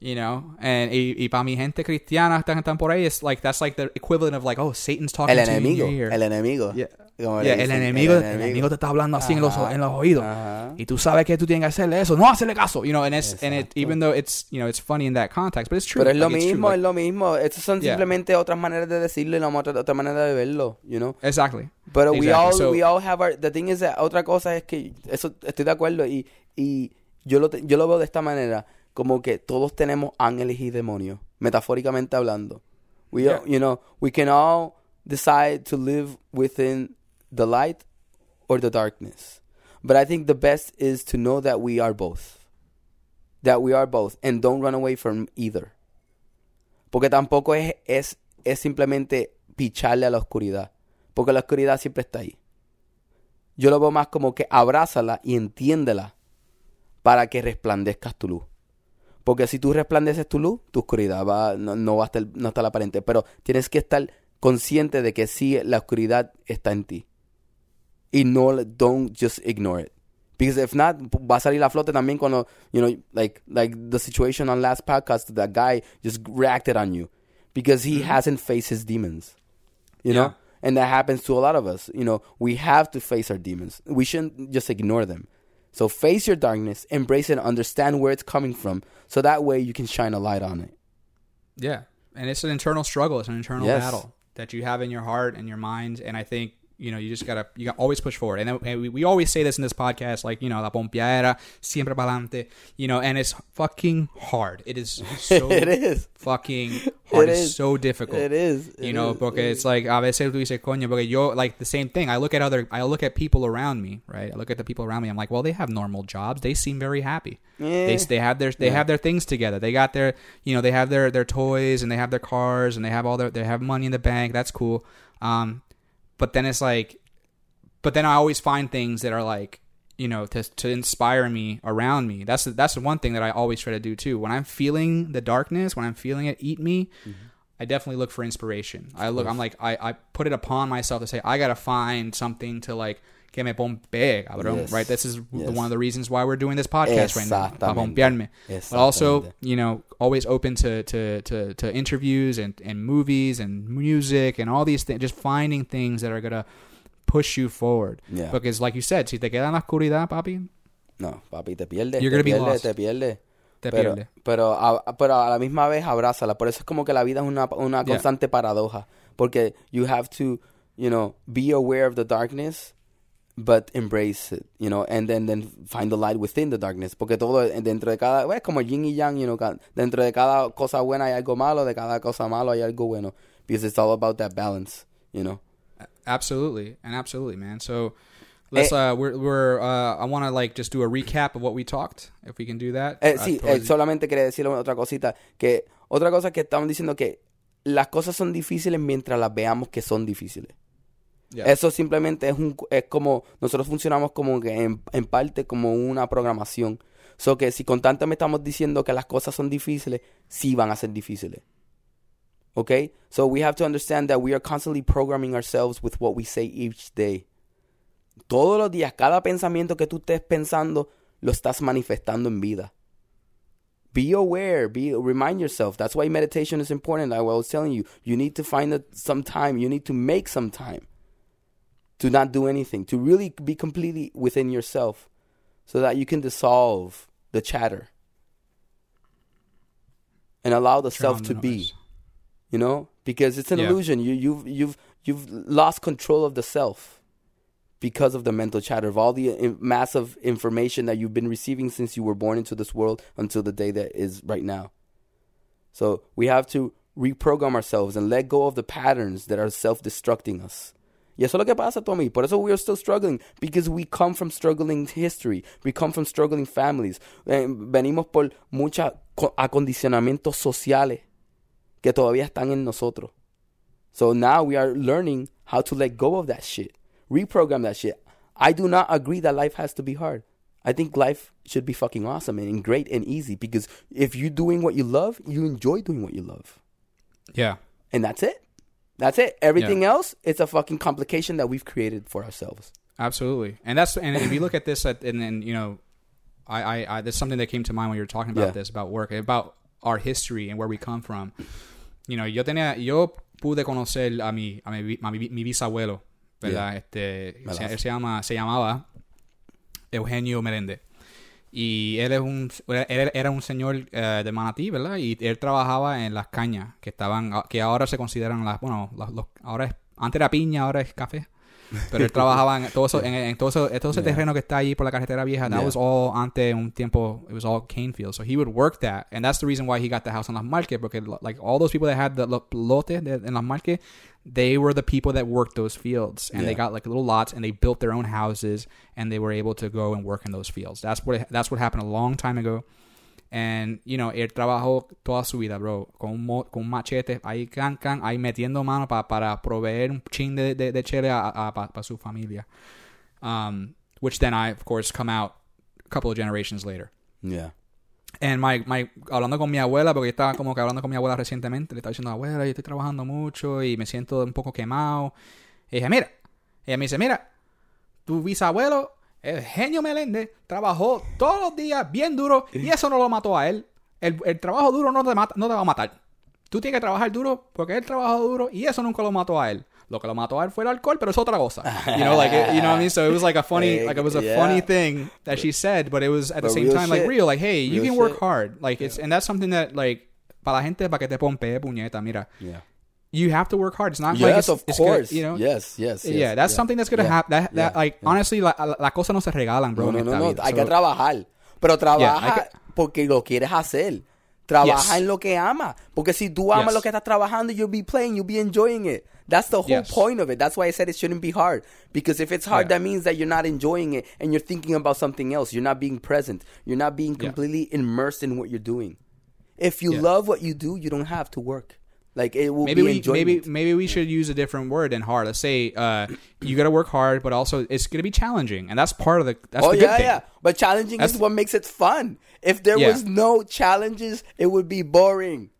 [SPEAKER 2] you know, and y, y para mi gente cristiana están, están por ahí, it's like, that's like the equivalent of like, oh, Satan's talking
[SPEAKER 3] El
[SPEAKER 2] to you
[SPEAKER 3] enemigo,
[SPEAKER 2] your ear.
[SPEAKER 3] el enemigo.
[SPEAKER 2] Yeah.
[SPEAKER 3] Como
[SPEAKER 2] Yeah,
[SPEAKER 3] le
[SPEAKER 2] el
[SPEAKER 3] dicen,
[SPEAKER 2] enemigo, el enemigo te está hablando así en los, en los oídos.
[SPEAKER 3] ajá.
[SPEAKER 2] Y tú sabes que tú tienes que hacerle eso. No hacerle caso. You know, and it's, and it, even though it's, you know, it's funny in that context, but it's true.
[SPEAKER 3] Pero es lo
[SPEAKER 2] Like, true,
[SPEAKER 3] mismo,
[SPEAKER 2] like-
[SPEAKER 3] es lo mismo. Estas son
[SPEAKER 2] Yeah.
[SPEAKER 3] simplemente otras maneras de decirlo y la otra, otra manera de verlo, you know.
[SPEAKER 2] Exactly.
[SPEAKER 3] Pero we
[SPEAKER 2] Exactly.
[SPEAKER 3] all,
[SPEAKER 2] So-
[SPEAKER 3] we all have our, the thing is that otra cosa es que, eso estoy de acuerdo y, y yo lo, te- yo lo veo de esta manera, como que todos tenemos ángeles y demonios, metafóricamente hablando. We, all-
[SPEAKER 2] Yeah.
[SPEAKER 3] you know, we can all decide to live within the light or the darkness. But I think the best is to know that we are both. That we are both. And don't run away from either. Porque tampoco es, es, es simplemente picharle a la oscuridad. Porque la oscuridad siempre está ahí. Yo lo veo más como que abrázala y entiéndela para que resplandezcas tu luz. Porque si tú resplandeces tu luz, tu oscuridad va, no, no va a estar, no aparente. Pero tienes que estar consciente de que sí, la oscuridad está en ti. Y no, don't just ignore it. Because if not, va a salir a flote también cuando, you know, like, like the situation on last podcast, that guy just reacted on you. Because he mm-hmm. hasn't faced his demons. You
[SPEAKER 2] Yeah.
[SPEAKER 3] know? And that happens to a lot of us. You know, we have to face our demons. We shouldn't just ignore them. So face your darkness, embrace it, understand where it's coming from, so that way you can shine a light on it.
[SPEAKER 2] Yeah, and it's an internal struggle. It's an internal
[SPEAKER 3] Yes.
[SPEAKER 2] battle that you have in your heart and your mind. And I think you know you just gotta you gotta always push forward. And, and we, we always say this in this podcast, like you know la pompeadera siempre pa'lante. You know, and it's fucking hard. It is so
[SPEAKER 3] it is.
[SPEAKER 2] fucking hard.
[SPEAKER 3] It
[SPEAKER 2] it's
[SPEAKER 3] is.
[SPEAKER 2] so difficult.
[SPEAKER 3] It is.
[SPEAKER 2] You know,
[SPEAKER 3] is.
[SPEAKER 2] porque it's like a veces tú dices, coño, porque yo like the same thing. I look at other, I look at people around me, right? I look at the people around me. I'm like, well, they have normal jobs. They seem very happy. They
[SPEAKER 3] Yeah.
[SPEAKER 2] they have their they have their things together. They got their you know they have their their toys and they have their cars and they have all their they have money in the bank. That's cool. Um, but then it's like, but then I always find things that are like you know to to inspire me around me. That's the, that's the one thing that I always try to do too. When I'm feeling the darkness, when I'm feeling it eat me. Mm-hmm. I definitely look for inspiration. I look. I'm like I, I put it upon myself to say I gotta find something to like que me pompe, cabrón.
[SPEAKER 3] Yes.
[SPEAKER 2] Right. This is
[SPEAKER 3] Yes.
[SPEAKER 2] one of the reasons why we're doing this podcast right now. Pa pompearme. But also, you know, always open to to to, to interviews and and movies and music and all these things. Just finding things that are gonna push you forward.
[SPEAKER 3] Yeah.
[SPEAKER 2] Because like you said, si te queda en la oscuridad, papi,
[SPEAKER 3] No, papi, te pierdes.
[SPEAKER 2] You're
[SPEAKER 3] te
[SPEAKER 2] gonna be lost.
[SPEAKER 3] te pierdes.
[SPEAKER 2] te
[SPEAKER 3] pero,
[SPEAKER 2] pierde.
[SPEAKER 3] pero, a, pero a la misma vez abrázala. Por eso es como que la vida es una, una
[SPEAKER 2] Yeah.
[SPEAKER 3] constante paradoja. Porque you have to, you know, be aware of the darkness, but embrace it, you know, and then, then find the light within the darkness. Porque todo dentro de cada, es como yin y yang, you know, dentro de cada cosa buena hay algo malo, de cada cosa malo hay algo bueno. Because it's all about that balance, you know.
[SPEAKER 2] Absolutely, and absolutely, man. So let's
[SPEAKER 3] Eh,
[SPEAKER 2] uh, we're we're uh, I want to like just do a recap of what we talked, if we can do that.
[SPEAKER 3] Eh,
[SPEAKER 2] Uh,
[SPEAKER 3] sí, eh, solamente quería decirle otra cosita. Que otra cosa que estamos diciendo que las cosas son difíciles mientras las veamos que son difíciles. Eso simplemente es un es como nosotros funcionamos como que en, parte como una programación. So que si constantemente estamos diciendo que las cosas son difíciles, sí van a ser difíciles. Okay? So we have to understand that we are constantly programming ourselves with what we say each day. Todos los días, cada pensamiento que tú estés pensando, lo estás manifestando en vida. Be aware, be remind yourself. That's why meditation is important. I was telling you, you need to find some time. You need to make some time to not do anything, to really be completely within yourself, so that you can dissolve the chatter and allow the
[SPEAKER 2] Turn
[SPEAKER 3] self
[SPEAKER 2] on
[SPEAKER 3] to
[SPEAKER 2] the
[SPEAKER 3] be. You know, because it's an
[SPEAKER 2] Yeah.
[SPEAKER 3] illusion. You you've you've you've lost control of the self because of the mental chatter of all the in- massive information that you've been receiving since you were born into this world until the day that is right now. So we have to reprogram ourselves and let go of the patterns that are self-destructing us. Y eso es lo que pasa, Tommy. Por eso we are still struggling. Because we come from struggling history. We come from struggling families. Eh, venimos por muchos acondicionamientos sociales que todavía están en nosotros. So now we are learning how to let go of that shit. Reprogram that shit. I do not agree that life has to be hard. I think life should be fucking awesome and great and easy because if you're doing what you love, you enjoy doing what you love.
[SPEAKER 2] Yeah.
[SPEAKER 3] And that's it. That's it. Everything else, it's a fucking complication that we've created for ourselves.
[SPEAKER 2] Absolutely, and that's and if you look at this, at, and then you know, I, I, I there's something that came to mind when you were talking about
[SPEAKER 3] Yeah.
[SPEAKER 2] this about work, about our history and where we come from. You know, yo tenía, yo pude conocer a mi, a mi, a mi, mi bisabuelo, ¿verdad? Este, se, él se llama, se llamaba Eugenio Merende. Y él es un, él era un señor eh, de Manatí, ¿verdad? Y él trabajaba en las cañas que estaban, que ahora se consideran las, bueno, las- los- ahora es, antes era piña, ahora es café. Pero él trabajaba en todo eso, en, en todo, eso, todo ese
[SPEAKER 3] Yeah.
[SPEAKER 2] terreno que está allí por la carretera vieja. That
[SPEAKER 3] Yeah.
[SPEAKER 2] was all antes un tiempo. It was all cane fields. So he would work that, and that's the reason why he got the house on Las Marques. Because like all those people that had the lo- lote de- in Las Marques, they were the people that worked those fields, and they got like little lots, and they built their own houses, and they were able to go and work in those fields. That's what that's what happened a long time ago. And, you know, él trabajó toda su vida, bro, con con machete, ahí can, can, ahí metiendo mano pa- para proveer un chin de, de, de chile a, para su familia. Um, which then I, of course, come out a couple of generations later.
[SPEAKER 3] Yeah.
[SPEAKER 2] And my, my, hablando con mi abuela, porque yo estaba como que hablando con mi abuela recientemente, le estaba diciendo, abuela, yo estoy trabajando mucho y me siento un poco quemado. Y dije, mira, ella me dice, mira, tu bisabuelo, el genio Meléndez, trabajó todos los días bien duro y eso no lo mató a él. El, el trabajo duro no te, mata, no te va a matar. Tú tienes que trabajar duro porque él trabajó duro y eso nunca lo mató a él. Lo que lo mató a él fue el alcohol, pero es otra cosa. You know, like, it- you know what I mean? So it was like a funny, like it was a
[SPEAKER 3] Yeah.
[SPEAKER 2] funny thing that she said, but it was at the same time like real, like, hey, you can work hard. Like it's, and that's something that like, para la gente, para que te pompee, puñeta, mira.
[SPEAKER 3] Yeah.
[SPEAKER 2] You have to work hard. It's not like
[SPEAKER 3] Yes,
[SPEAKER 2] it's,
[SPEAKER 3] of
[SPEAKER 2] it's gonna-
[SPEAKER 3] course.
[SPEAKER 2] you know,
[SPEAKER 3] yes, yes, yes.
[SPEAKER 2] yeah, that's something that's gonna
[SPEAKER 3] Yeah.
[SPEAKER 2] happen. That, that
[SPEAKER 3] Yeah.
[SPEAKER 2] like honestly, la, la, las cosas no se regalan, bro.
[SPEAKER 3] No, no, no. Hay que trabajar. Pero trabaja
[SPEAKER 2] que-
[SPEAKER 3] porque lo quieres hacer. Trabaja
[SPEAKER 2] Yes.
[SPEAKER 3] en lo que ama. Porque si tú amas
[SPEAKER 2] Yes.
[SPEAKER 3] lo que estás trabajando, you'll be playing, you'll be enjoying it. That's the whole
[SPEAKER 2] Yes.
[SPEAKER 3] point of it. That's why I said it shouldn't be hard. Because if it's hard,
[SPEAKER 2] Yeah.
[SPEAKER 3] that means that you're not enjoying it and you're thinking about something else. You're not being present. You're not being
[SPEAKER 2] Yeah.
[SPEAKER 3] completely immersed in what you're doing. If you
[SPEAKER 2] Yeah.
[SPEAKER 3] love what you do, you don't have to work. Like it will
[SPEAKER 2] maybe
[SPEAKER 3] be
[SPEAKER 2] we
[SPEAKER 3] enjoyment.
[SPEAKER 2] maybe maybe we should use a different word than hard. Let's say uh, you got to work hard, but also it's going to be challenging, and that's part of the that's
[SPEAKER 3] oh
[SPEAKER 2] the good
[SPEAKER 3] yeah, yeah. But challenging
[SPEAKER 2] That's-
[SPEAKER 3] is what makes it fun. If there
[SPEAKER 2] Yeah.
[SPEAKER 3] was no challenges, it would be boring.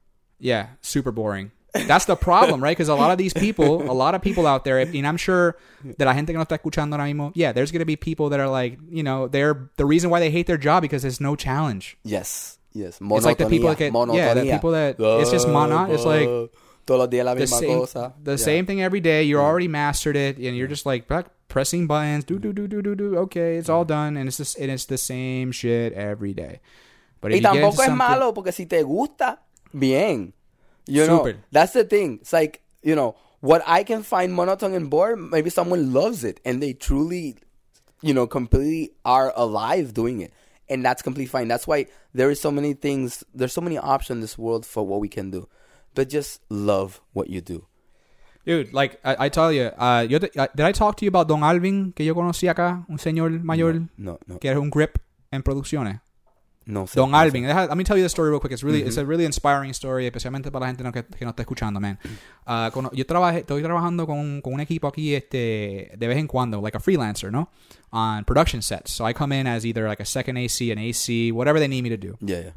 [SPEAKER 2] Yeah, super boring. That's the problem, right? Because a lot of these people, a lot of people out there, and I'm sure that la gente que no está escuchando ahora mismo, yeah, there's going to be people that are like, you know, they're the reason why they hate their job because there's no challenge.
[SPEAKER 3] Yes, yes.
[SPEAKER 2] It's like the people that get- yeah, the people that- it's just mono- it's like uh,
[SPEAKER 3] todos los días la
[SPEAKER 2] The
[SPEAKER 3] misma
[SPEAKER 2] same,
[SPEAKER 3] cosa.
[SPEAKER 2] the
[SPEAKER 3] Yeah.
[SPEAKER 2] same thing every day. You're mm. already mastered it, and you're just like pressing buttons. Do do do do do do. Okay, it's all mm. done, and it's just and it's the same shit every day. But
[SPEAKER 3] Y
[SPEAKER 2] if you get
[SPEAKER 3] tampoco es malo porque si te gusta, bien. You know,
[SPEAKER 2] Super.
[SPEAKER 3] that's the thing. It's like, you know, what I can find monotone and boring, maybe someone loves it and they truly, you know, completely are alive doing it. And that's completely fine. That's why there is so many things, there's so many options in this world for what we can do. But just love what you do.
[SPEAKER 2] Dude, like I, I tell you, uh, yo te- uh, did I talk to you about Don Alvin que yo conocí acá, un señor mayor
[SPEAKER 3] No, no,
[SPEAKER 2] que era un grip en producciones?
[SPEAKER 3] No. sé.
[SPEAKER 2] Don Alvin. Deja- Let me tell you the story real quick. It's really, it's a really inspiring story, especialmente para la gente no- que, que no está escuchando, man. Uh, cono- yo trabajé, estoy trabajando con, con un equipo aquí, este, de vez en cuando, like a freelancer, ¿no? On production sets. So I come in as either like a second AC, an AC, whatever they need me to do.
[SPEAKER 3] Yeah, yeah.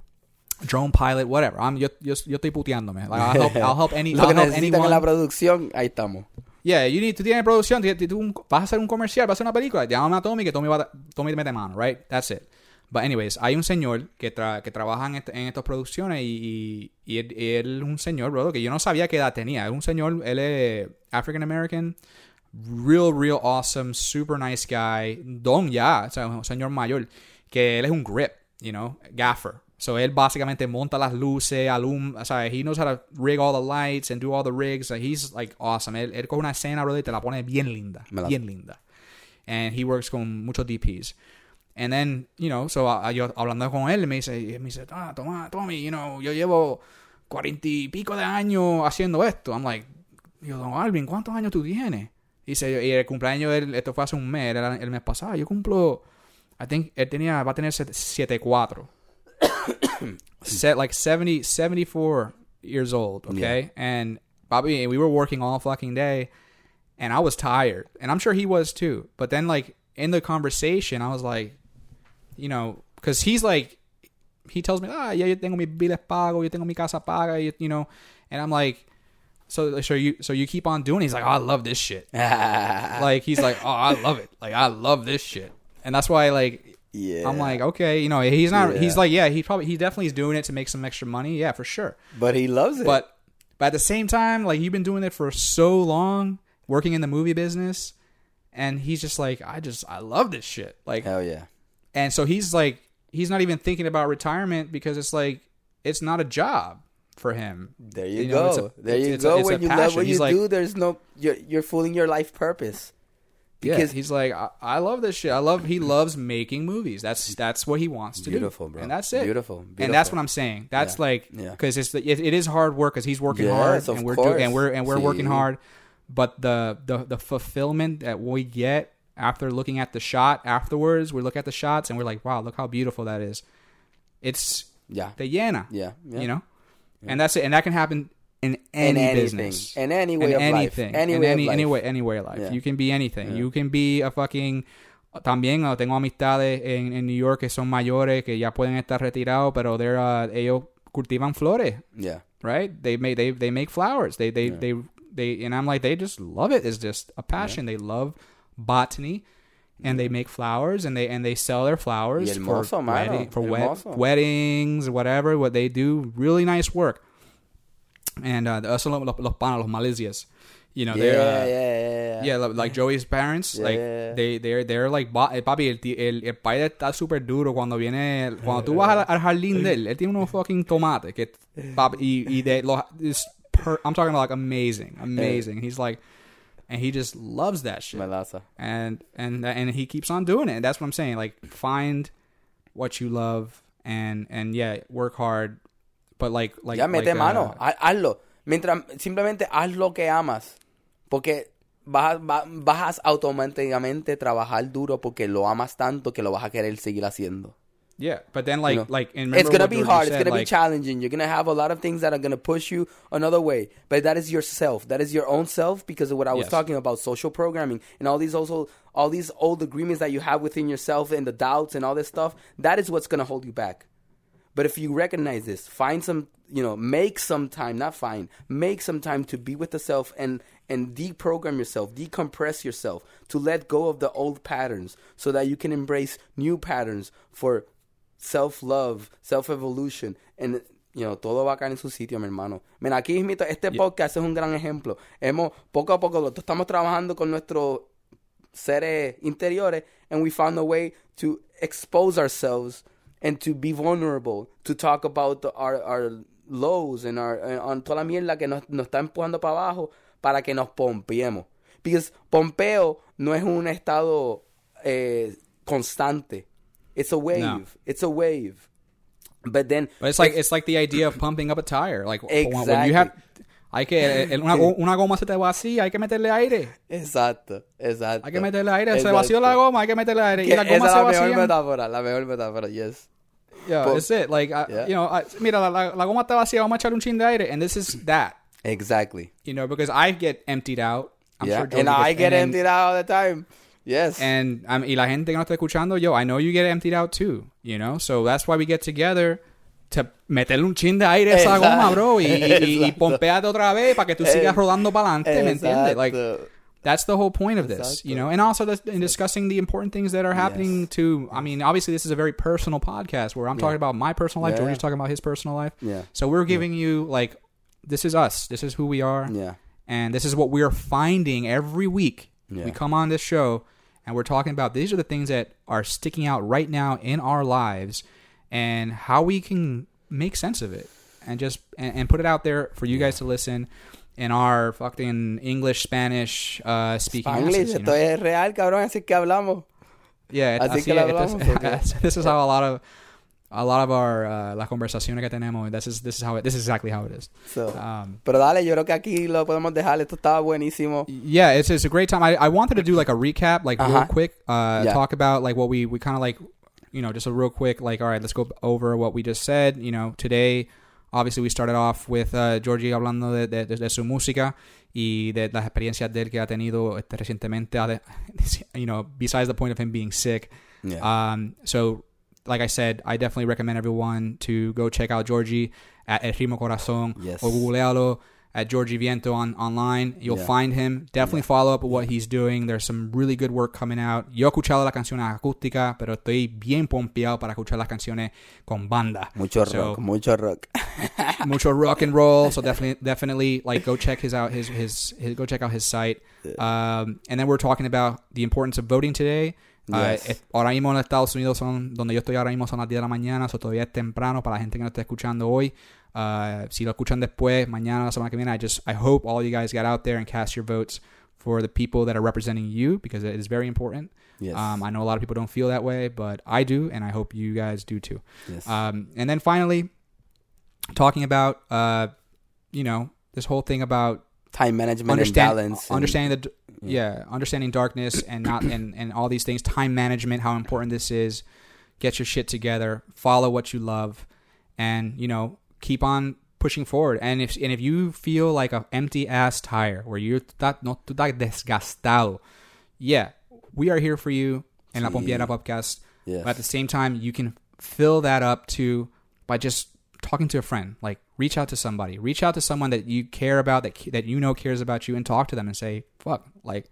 [SPEAKER 2] Drone pilot, whatever. I'm, yo, yo, yo estoy puteándome. Like, I'll help, I'll help any,
[SPEAKER 3] Lo
[SPEAKER 2] I'll
[SPEAKER 3] que
[SPEAKER 2] help
[SPEAKER 3] necesitan en la
[SPEAKER 2] anyone.
[SPEAKER 3] producción, ahí estamos.
[SPEAKER 2] Yeah, you need, tú tienes producción, tú- tú- vas a hacer un comercial, vas a hacer una película, llámame a Tommy que Tommy, va Tommy te mete mano, right? That's it. But anyways, hay un señor que, tra- que trabaja en, este- en estas producciones y, y, y él, él es un señor, bro, que yo no sabía qué edad tenía. Es un señor, él es African American, real, real awesome, super nice guy, don ya, o sea, un señor mayor, que él es un grip, you know, gaffer. So él básicamente monta las luces, alum, o sea, he knows how to rig all the lights and do all the rigs. Like, he's like awesome. Él, él coge una escena, bro, y te la pone bien linda,
[SPEAKER 3] la-
[SPEAKER 2] bien linda. And he works con muchos DPs. And then, you know, so uh, yo hablando con él, me dice, me dice, ah, toma, Tommy, you know, yo llevo cuarenta y pico de años haciendo esto. I'm like, yo, don Alvin, ¿cuántos años tú tienes? Dice, y el cumpleaños de él, esto fue hace un mes, era el mes pasado. Yo cumplo, I think, él tenía, va a tener 74. Set like 70, 74 years old, okay? And Bobby, we were working all fucking day, and I was tired. And I'm sure he was too. But then, like, in the conversation, I was like, you know, because he's like, he tells me, ah, yeah, yo tengo mi biles pago, yo tengo mi casa paga, you, you know, and I'm like, so, so you, so you keep on doing. it? He's like, oh, I love this shit. like he's like, oh, I love it. Like I love this shit, and that's why like
[SPEAKER 3] Yeah.
[SPEAKER 2] I'm like, okay, you know, he's not. He's like, yeah, he probably he definitely is doing it to make some extra money. Yeah, for sure.
[SPEAKER 3] But he loves it.
[SPEAKER 2] But but at the same time, like you've been doing it for so long, working in the movie business, and he's just like, I just I love this shit. Like,
[SPEAKER 3] Hell yeah.
[SPEAKER 2] And so he's like, he's not even thinking about retirement because it's like it's not a job for him.
[SPEAKER 3] There you,
[SPEAKER 2] You know,
[SPEAKER 3] go.
[SPEAKER 2] a-
[SPEAKER 3] there you go.
[SPEAKER 2] it's a
[SPEAKER 3] when you love
[SPEAKER 2] passion.
[SPEAKER 3] what you
[SPEAKER 2] like-
[SPEAKER 3] do, there's no you're you're fooling your life purpose.
[SPEAKER 2] Yeah,
[SPEAKER 3] Because
[SPEAKER 2] he's like, I, I love this shit. I love. He loves making movies. That's that's what he wants to
[SPEAKER 3] Beautiful,
[SPEAKER 2] do.
[SPEAKER 3] bro.
[SPEAKER 2] And that's it.
[SPEAKER 3] Beautiful,
[SPEAKER 2] And that's what I'm saying. That's
[SPEAKER 3] Yeah,
[SPEAKER 2] like
[SPEAKER 3] yeah.
[SPEAKER 2] because it's the, it, it is hard work because he's working
[SPEAKER 3] Yes,
[SPEAKER 2] hard and we're doing and we're and we're working hard. But the the the fulfillment that we get after looking at the shot afterwards, we look at the shots and we're like, wow, look how beautiful that is. It's
[SPEAKER 3] yeah,
[SPEAKER 2] the Yana.
[SPEAKER 3] yeah, yeah.
[SPEAKER 2] You know, and that's it. And that can happen in
[SPEAKER 3] in
[SPEAKER 2] any
[SPEAKER 3] anything,
[SPEAKER 2] business.
[SPEAKER 3] in any way
[SPEAKER 2] in
[SPEAKER 3] of
[SPEAKER 2] anything,
[SPEAKER 3] life, any
[SPEAKER 2] in
[SPEAKER 3] way
[SPEAKER 2] any,
[SPEAKER 3] of life.
[SPEAKER 2] any way, any way of life.
[SPEAKER 3] Yeah.
[SPEAKER 2] You can be anything.
[SPEAKER 3] Yeah.
[SPEAKER 2] You can be a fucking. También tengo amistades en, en New York que son mayores que ya pueden estar retirados, pero they're, uh, ellos cultivan flores,
[SPEAKER 3] Yeah,
[SPEAKER 2] right? They make they they make flowers. They they
[SPEAKER 3] Yeah.
[SPEAKER 2] they they and I'm like they just love it. It's just a passion. They love botany. And they make flowers, and they and they sell their flowers for, wedding- for wed- weddings, whatever. What they do, really nice work. And uh, eso los, los, panas, los Malaysias. You know,
[SPEAKER 3] yeah,
[SPEAKER 2] they're
[SPEAKER 3] yeah,
[SPEAKER 2] uh,
[SPEAKER 3] yeah, yeah,
[SPEAKER 2] yeah, li- like Joey's parents,
[SPEAKER 3] Yeah,
[SPEAKER 2] like
[SPEAKER 3] yeah, yeah.
[SPEAKER 2] they they're they're like eh, papi, el, el, el padre está súper duro cuando viene cuando tú vas al, al jardín de él, él tiene unos fucking tomates que papi y, y de los per, I'm talking about like amazing, amazing. He's like and he just loves that shit. And and and he keeps on doing it. That's what I'm saying. Like find what you love and and yeah, work hard but like like
[SPEAKER 3] ya mete
[SPEAKER 2] like,
[SPEAKER 3] mano,
[SPEAKER 2] uh,
[SPEAKER 3] ha- hazlo. Mientras simplemente haz lo que amas, porque vas, vas a automáticamente trabajar duro porque lo amas tanto que lo vas a querer seguir haciendo.
[SPEAKER 2] Yeah, but then like
[SPEAKER 3] know,
[SPEAKER 2] like and
[SPEAKER 3] It's gonna be hard. It's gonna be challenging. You're gonna have a lot of things that are gonna push you another way. But that is yourself. That is your own self because of what I was
[SPEAKER 2] Yes.
[SPEAKER 3] talking about, social programming and all these also all these old agreements that you have within yourself and the doubts and all this stuff. That is what's gonna hold you back. But if you recognize this, find some, you know, make some time, not find, make some time to be with the self and and deprogram yourself, decompress yourself, to let go of the old patterns so that you can embrace new patterns for self-love, self-evolution and you know, todo va a caer en su sitio, mi hermano. Mira, aquí mismito, este podcast es un gran ejemplo. Hemos, poco a poco, lo- estamos trabajando con nuestros seres interiores and we found a way to expose ourselves and to be vulnerable to talk about the- our, our lows and our and on toda la mierda que nos, nos está empujando para abajo para que nos pompeemos because pompeo no es un estado eh, constante it's a wave
[SPEAKER 2] No.
[SPEAKER 3] it's a wave but then
[SPEAKER 2] But it's like it's like the idea of pumping up a tire. Like when- when you have, hay que el- una, una goma se te vacía, hay que meterle aire.
[SPEAKER 3] exacto exacto
[SPEAKER 2] Hay que meterle aire. Se vació la goma, hay que meterle aire.
[SPEAKER 3] Que
[SPEAKER 2] Y la
[SPEAKER 3] esa
[SPEAKER 2] goma
[SPEAKER 3] es
[SPEAKER 2] se
[SPEAKER 3] la mejor metáfora la mejor metáfora yes
[SPEAKER 2] Yeah,
[SPEAKER 3] But-
[SPEAKER 2] that's it. Like, I-
[SPEAKER 3] Yeah.
[SPEAKER 2] you know, I- mira, la, la, la goma está vacía, vamos a echar un chin de aire. And this is that,
[SPEAKER 3] exactly
[SPEAKER 2] you know, because I get emptied out. I'm
[SPEAKER 3] yeah
[SPEAKER 2] sure
[SPEAKER 3] and I get
[SPEAKER 2] and
[SPEAKER 3] emptied out all the time yes
[SPEAKER 2] And um, y la gente que no está escuchando, yo, I know you get emptied out too, you know? So that's why we get together to meterle un chin de aire a esa
[SPEAKER 3] Exacto.
[SPEAKER 2] goma, bro, y, y, y
[SPEAKER 3] Exacto.
[SPEAKER 2] otra vez para que tú sigas
[SPEAKER 3] Eh,
[SPEAKER 2] rodando para adelante, ¿me entiendes? Like, that's the whole point of this, you know? And also this, in discussing the important things that are happening
[SPEAKER 3] Yes.
[SPEAKER 2] to, I mean, obviously this is a very personal podcast where I'm talking about my personal life,
[SPEAKER 3] Yeah.
[SPEAKER 2] Georgie's talking about his personal life.
[SPEAKER 3] yeah
[SPEAKER 2] So we're giving you, like, this is us. This is who we are.
[SPEAKER 3] yeah
[SPEAKER 2] And this is what we're finding every week.
[SPEAKER 3] Yeah.
[SPEAKER 2] We come on this show and we're talking about these are the things that are sticking out right now in our lives and how we can make sense of it and just and, and put it out there for you guys to listen in our fucking English, Spanish uh, speaking asses, you
[SPEAKER 3] esto
[SPEAKER 2] know?
[SPEAKER 3] es real, cabrón, así que hablamos.
[SPEAKER 2] Yeah, it-
[SPEAKER 3] Así
[SPEAKER 2] así
[SPEAKER 3] que hablamos,
[SPEAKER 2] this, this is how a lot of a lot of our uh, las conversaciones que tenemos. This is this is how it, this is exactly how it is.
[SPEAKER 3] So,
[SPEAKER 2] Um,
[SPEAKER 3] pero dale, yo creo que aquí lo podemos dejar. Esto estaba buenísimo.
[SPEAKER 2] yeah, it's it's a great time. I, I wanted to do like a recap, like real
[SPEAKER 3] Uh-huh.
[SPEAKER 2] quick, uh,
[SPEAKER 3] Yeah.
[SPEAKER 2] talk about like what we we kind of like, you know, just a real quick like, all right, let's go over what we just said. You know, today, obviously we started off with uh, Georgie hablando de, de, de su música y de las experiencias de él que ha tenido este, recientemente. You know, besides the point of him being sick.
[SPEAKER 3] Yeah.
[SPEAKER 2] Um, so, like I said, I definitely recommend everyone to go check out Georgie at El Ritmo Corazón
[SPEAKER 3] Yes.
[SPEAKER 2] or googlealo at Georgie Viento on online. You'll
[SPEAKER 3] Yeah.
[SPEAKER 2] find him. Definitely follow up with what he's doing. There's some really good work coming out. Yo he escuchado la canción acústica, pero estoy bien pompeado para escuchar las canciones con banda.
[SPEAKER 3] mucho
[SPEAKER 2] so-
[SPEAKER 3] rock, mucho rock.
[SPEAKER 2] mucho rock and roll. So definitely, definitely, like go check his out his his, his go check out his site. Um, and then we're talking about the importance of voting today. Uh,
[SPEAKER 3] Yes.
[SPEAKER 2] es- ahora mismo en Estados Unidos son donde yo estoy ahora mismo son las 10 de la mañana, so todavía es temprano para la gente que no está escuchando hoy. Uh, si lo escuchan después, mañana, la semana que viene, I just I hope all you guys got out there and cast your votes for the people that are representing you because it is very important.
[SPEAKER 3] Yes.
[SPEAKER 2] Um, I know a lot of people don't feel that way, but I do, and I hope you guys do too.
[SPEAKER 3] Yes.
[SPEAKER 2] Um, and then finally, talking about, uh, you know, this whole thing about
[SPEAKER 3] Time management and balance. and-
[SPEAKER 2] understanding the yeah, understanding darkness and not and and all these things, time management, how important this is. Get your shit together, follow what you love, and you know keep on pushing forward. And if and if you feel like a empty ass tire where you're that no tú estás desgastado, yeah, we are here for you in La
[SPEAKER 3] Sí.
[SPEAKER 2] Pompiera podcast.
[SPEAKER 3] Yes.
[SPEAKER 2] But at the same time, you can fill that up too by just talking to a friend. Like reach out to somebody, reach out to someone that you care about, that that you know cares about you, and talk to them and say, "Fuck, like."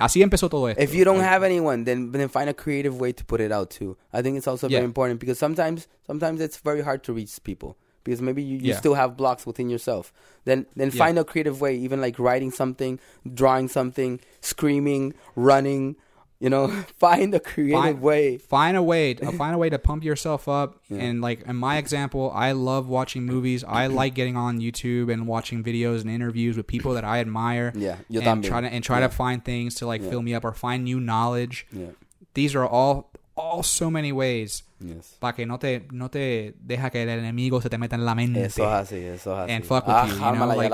[SPEAKER 2] Así empezó todo esto.
[SPEAKER 3] If you don't have anyone, then then find a creative way to put it out too. I think it's also
[SPEAKER 2] Yeah.
[SPEAKER 3] very important because sometimes sometimes it's very hard to reach people because maybe you, you
[SPEAKER 2] Yeah.
[SPEAKER 3] still have blocks within yourself. Then then
[SPEAKER 2] Yeah.
[SPEAKER 3] find a creative way, even like writing something, drawing something, screaming, running. You know, find a creative
[SPEAKER 2] Find-
[SPEAKER 3] way.
[SPEAKER 2] find a way to, find a way to pump yourself up
[SPEAKER 3] Yeah.
[SPEAKER 2] and like in my example i love watching movies i like getting on youtube and watching videos and interviews with people that i admire
[SPEAKER 3] Yeah,
[SPEAKER 2] and
[SPEAKER 3] también.
[SPEAKER 2] try to and try
[SPEAKER 3] Yeah.
[SPEAKER 2] to find things to like
[SPEAKER 3] Yeah.
[SPEAKER 2] fill me up or find new knowledge
[SPEAKER 3] Yeah.
[SPEAKER 2] these are all all so many ways
[SPEAKER 3] Yes.
[SPEAKER 2] para que no te no te deja que el enemigo se te meta en la mente
[SPEAKER 3] Eso es así, eso es así.
[SPEAKER 2] And fuck with
[SPEAKER 3] ah,
[SPEAKER 2] you, you know, like-.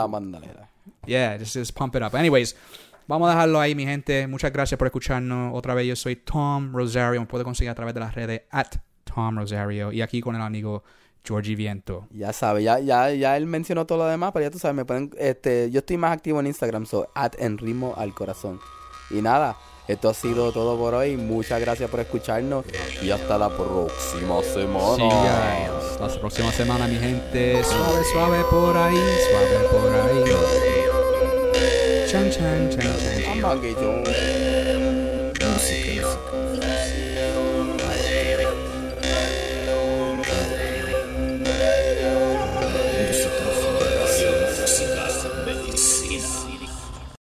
[SPEAKER 2] Yeah, just, just pump it up. Anyways, vamos a dejarlo ahí, mi gente. Muchas gracias por escucharnos. Otra vez, yo soy Tom Rosario. Me puede conseguir a través de las redes at Tom Rosario. Y aquí con el amigo Georgie Viento.
[SPEAKER 3] Ya sabe, ya, ya, ya él mencionó todo lo demás, pero ya tú sabes, me pueden, este, yo estoy más activo en Instagram, so at en ritmo al corazón. Y nada, esto ha sido todo por hoy. Muchas gracias por escucharnos y hasta la próxima semana.
[SPEAKER 2] Sí. Hasta la próxima semana, mi gente. Suave, suave por ahí. Suave por ahí. 真真真真，
[SPEAKER 3] 阿妈给
[SPEAKER 4] 做，恭喜恭喜。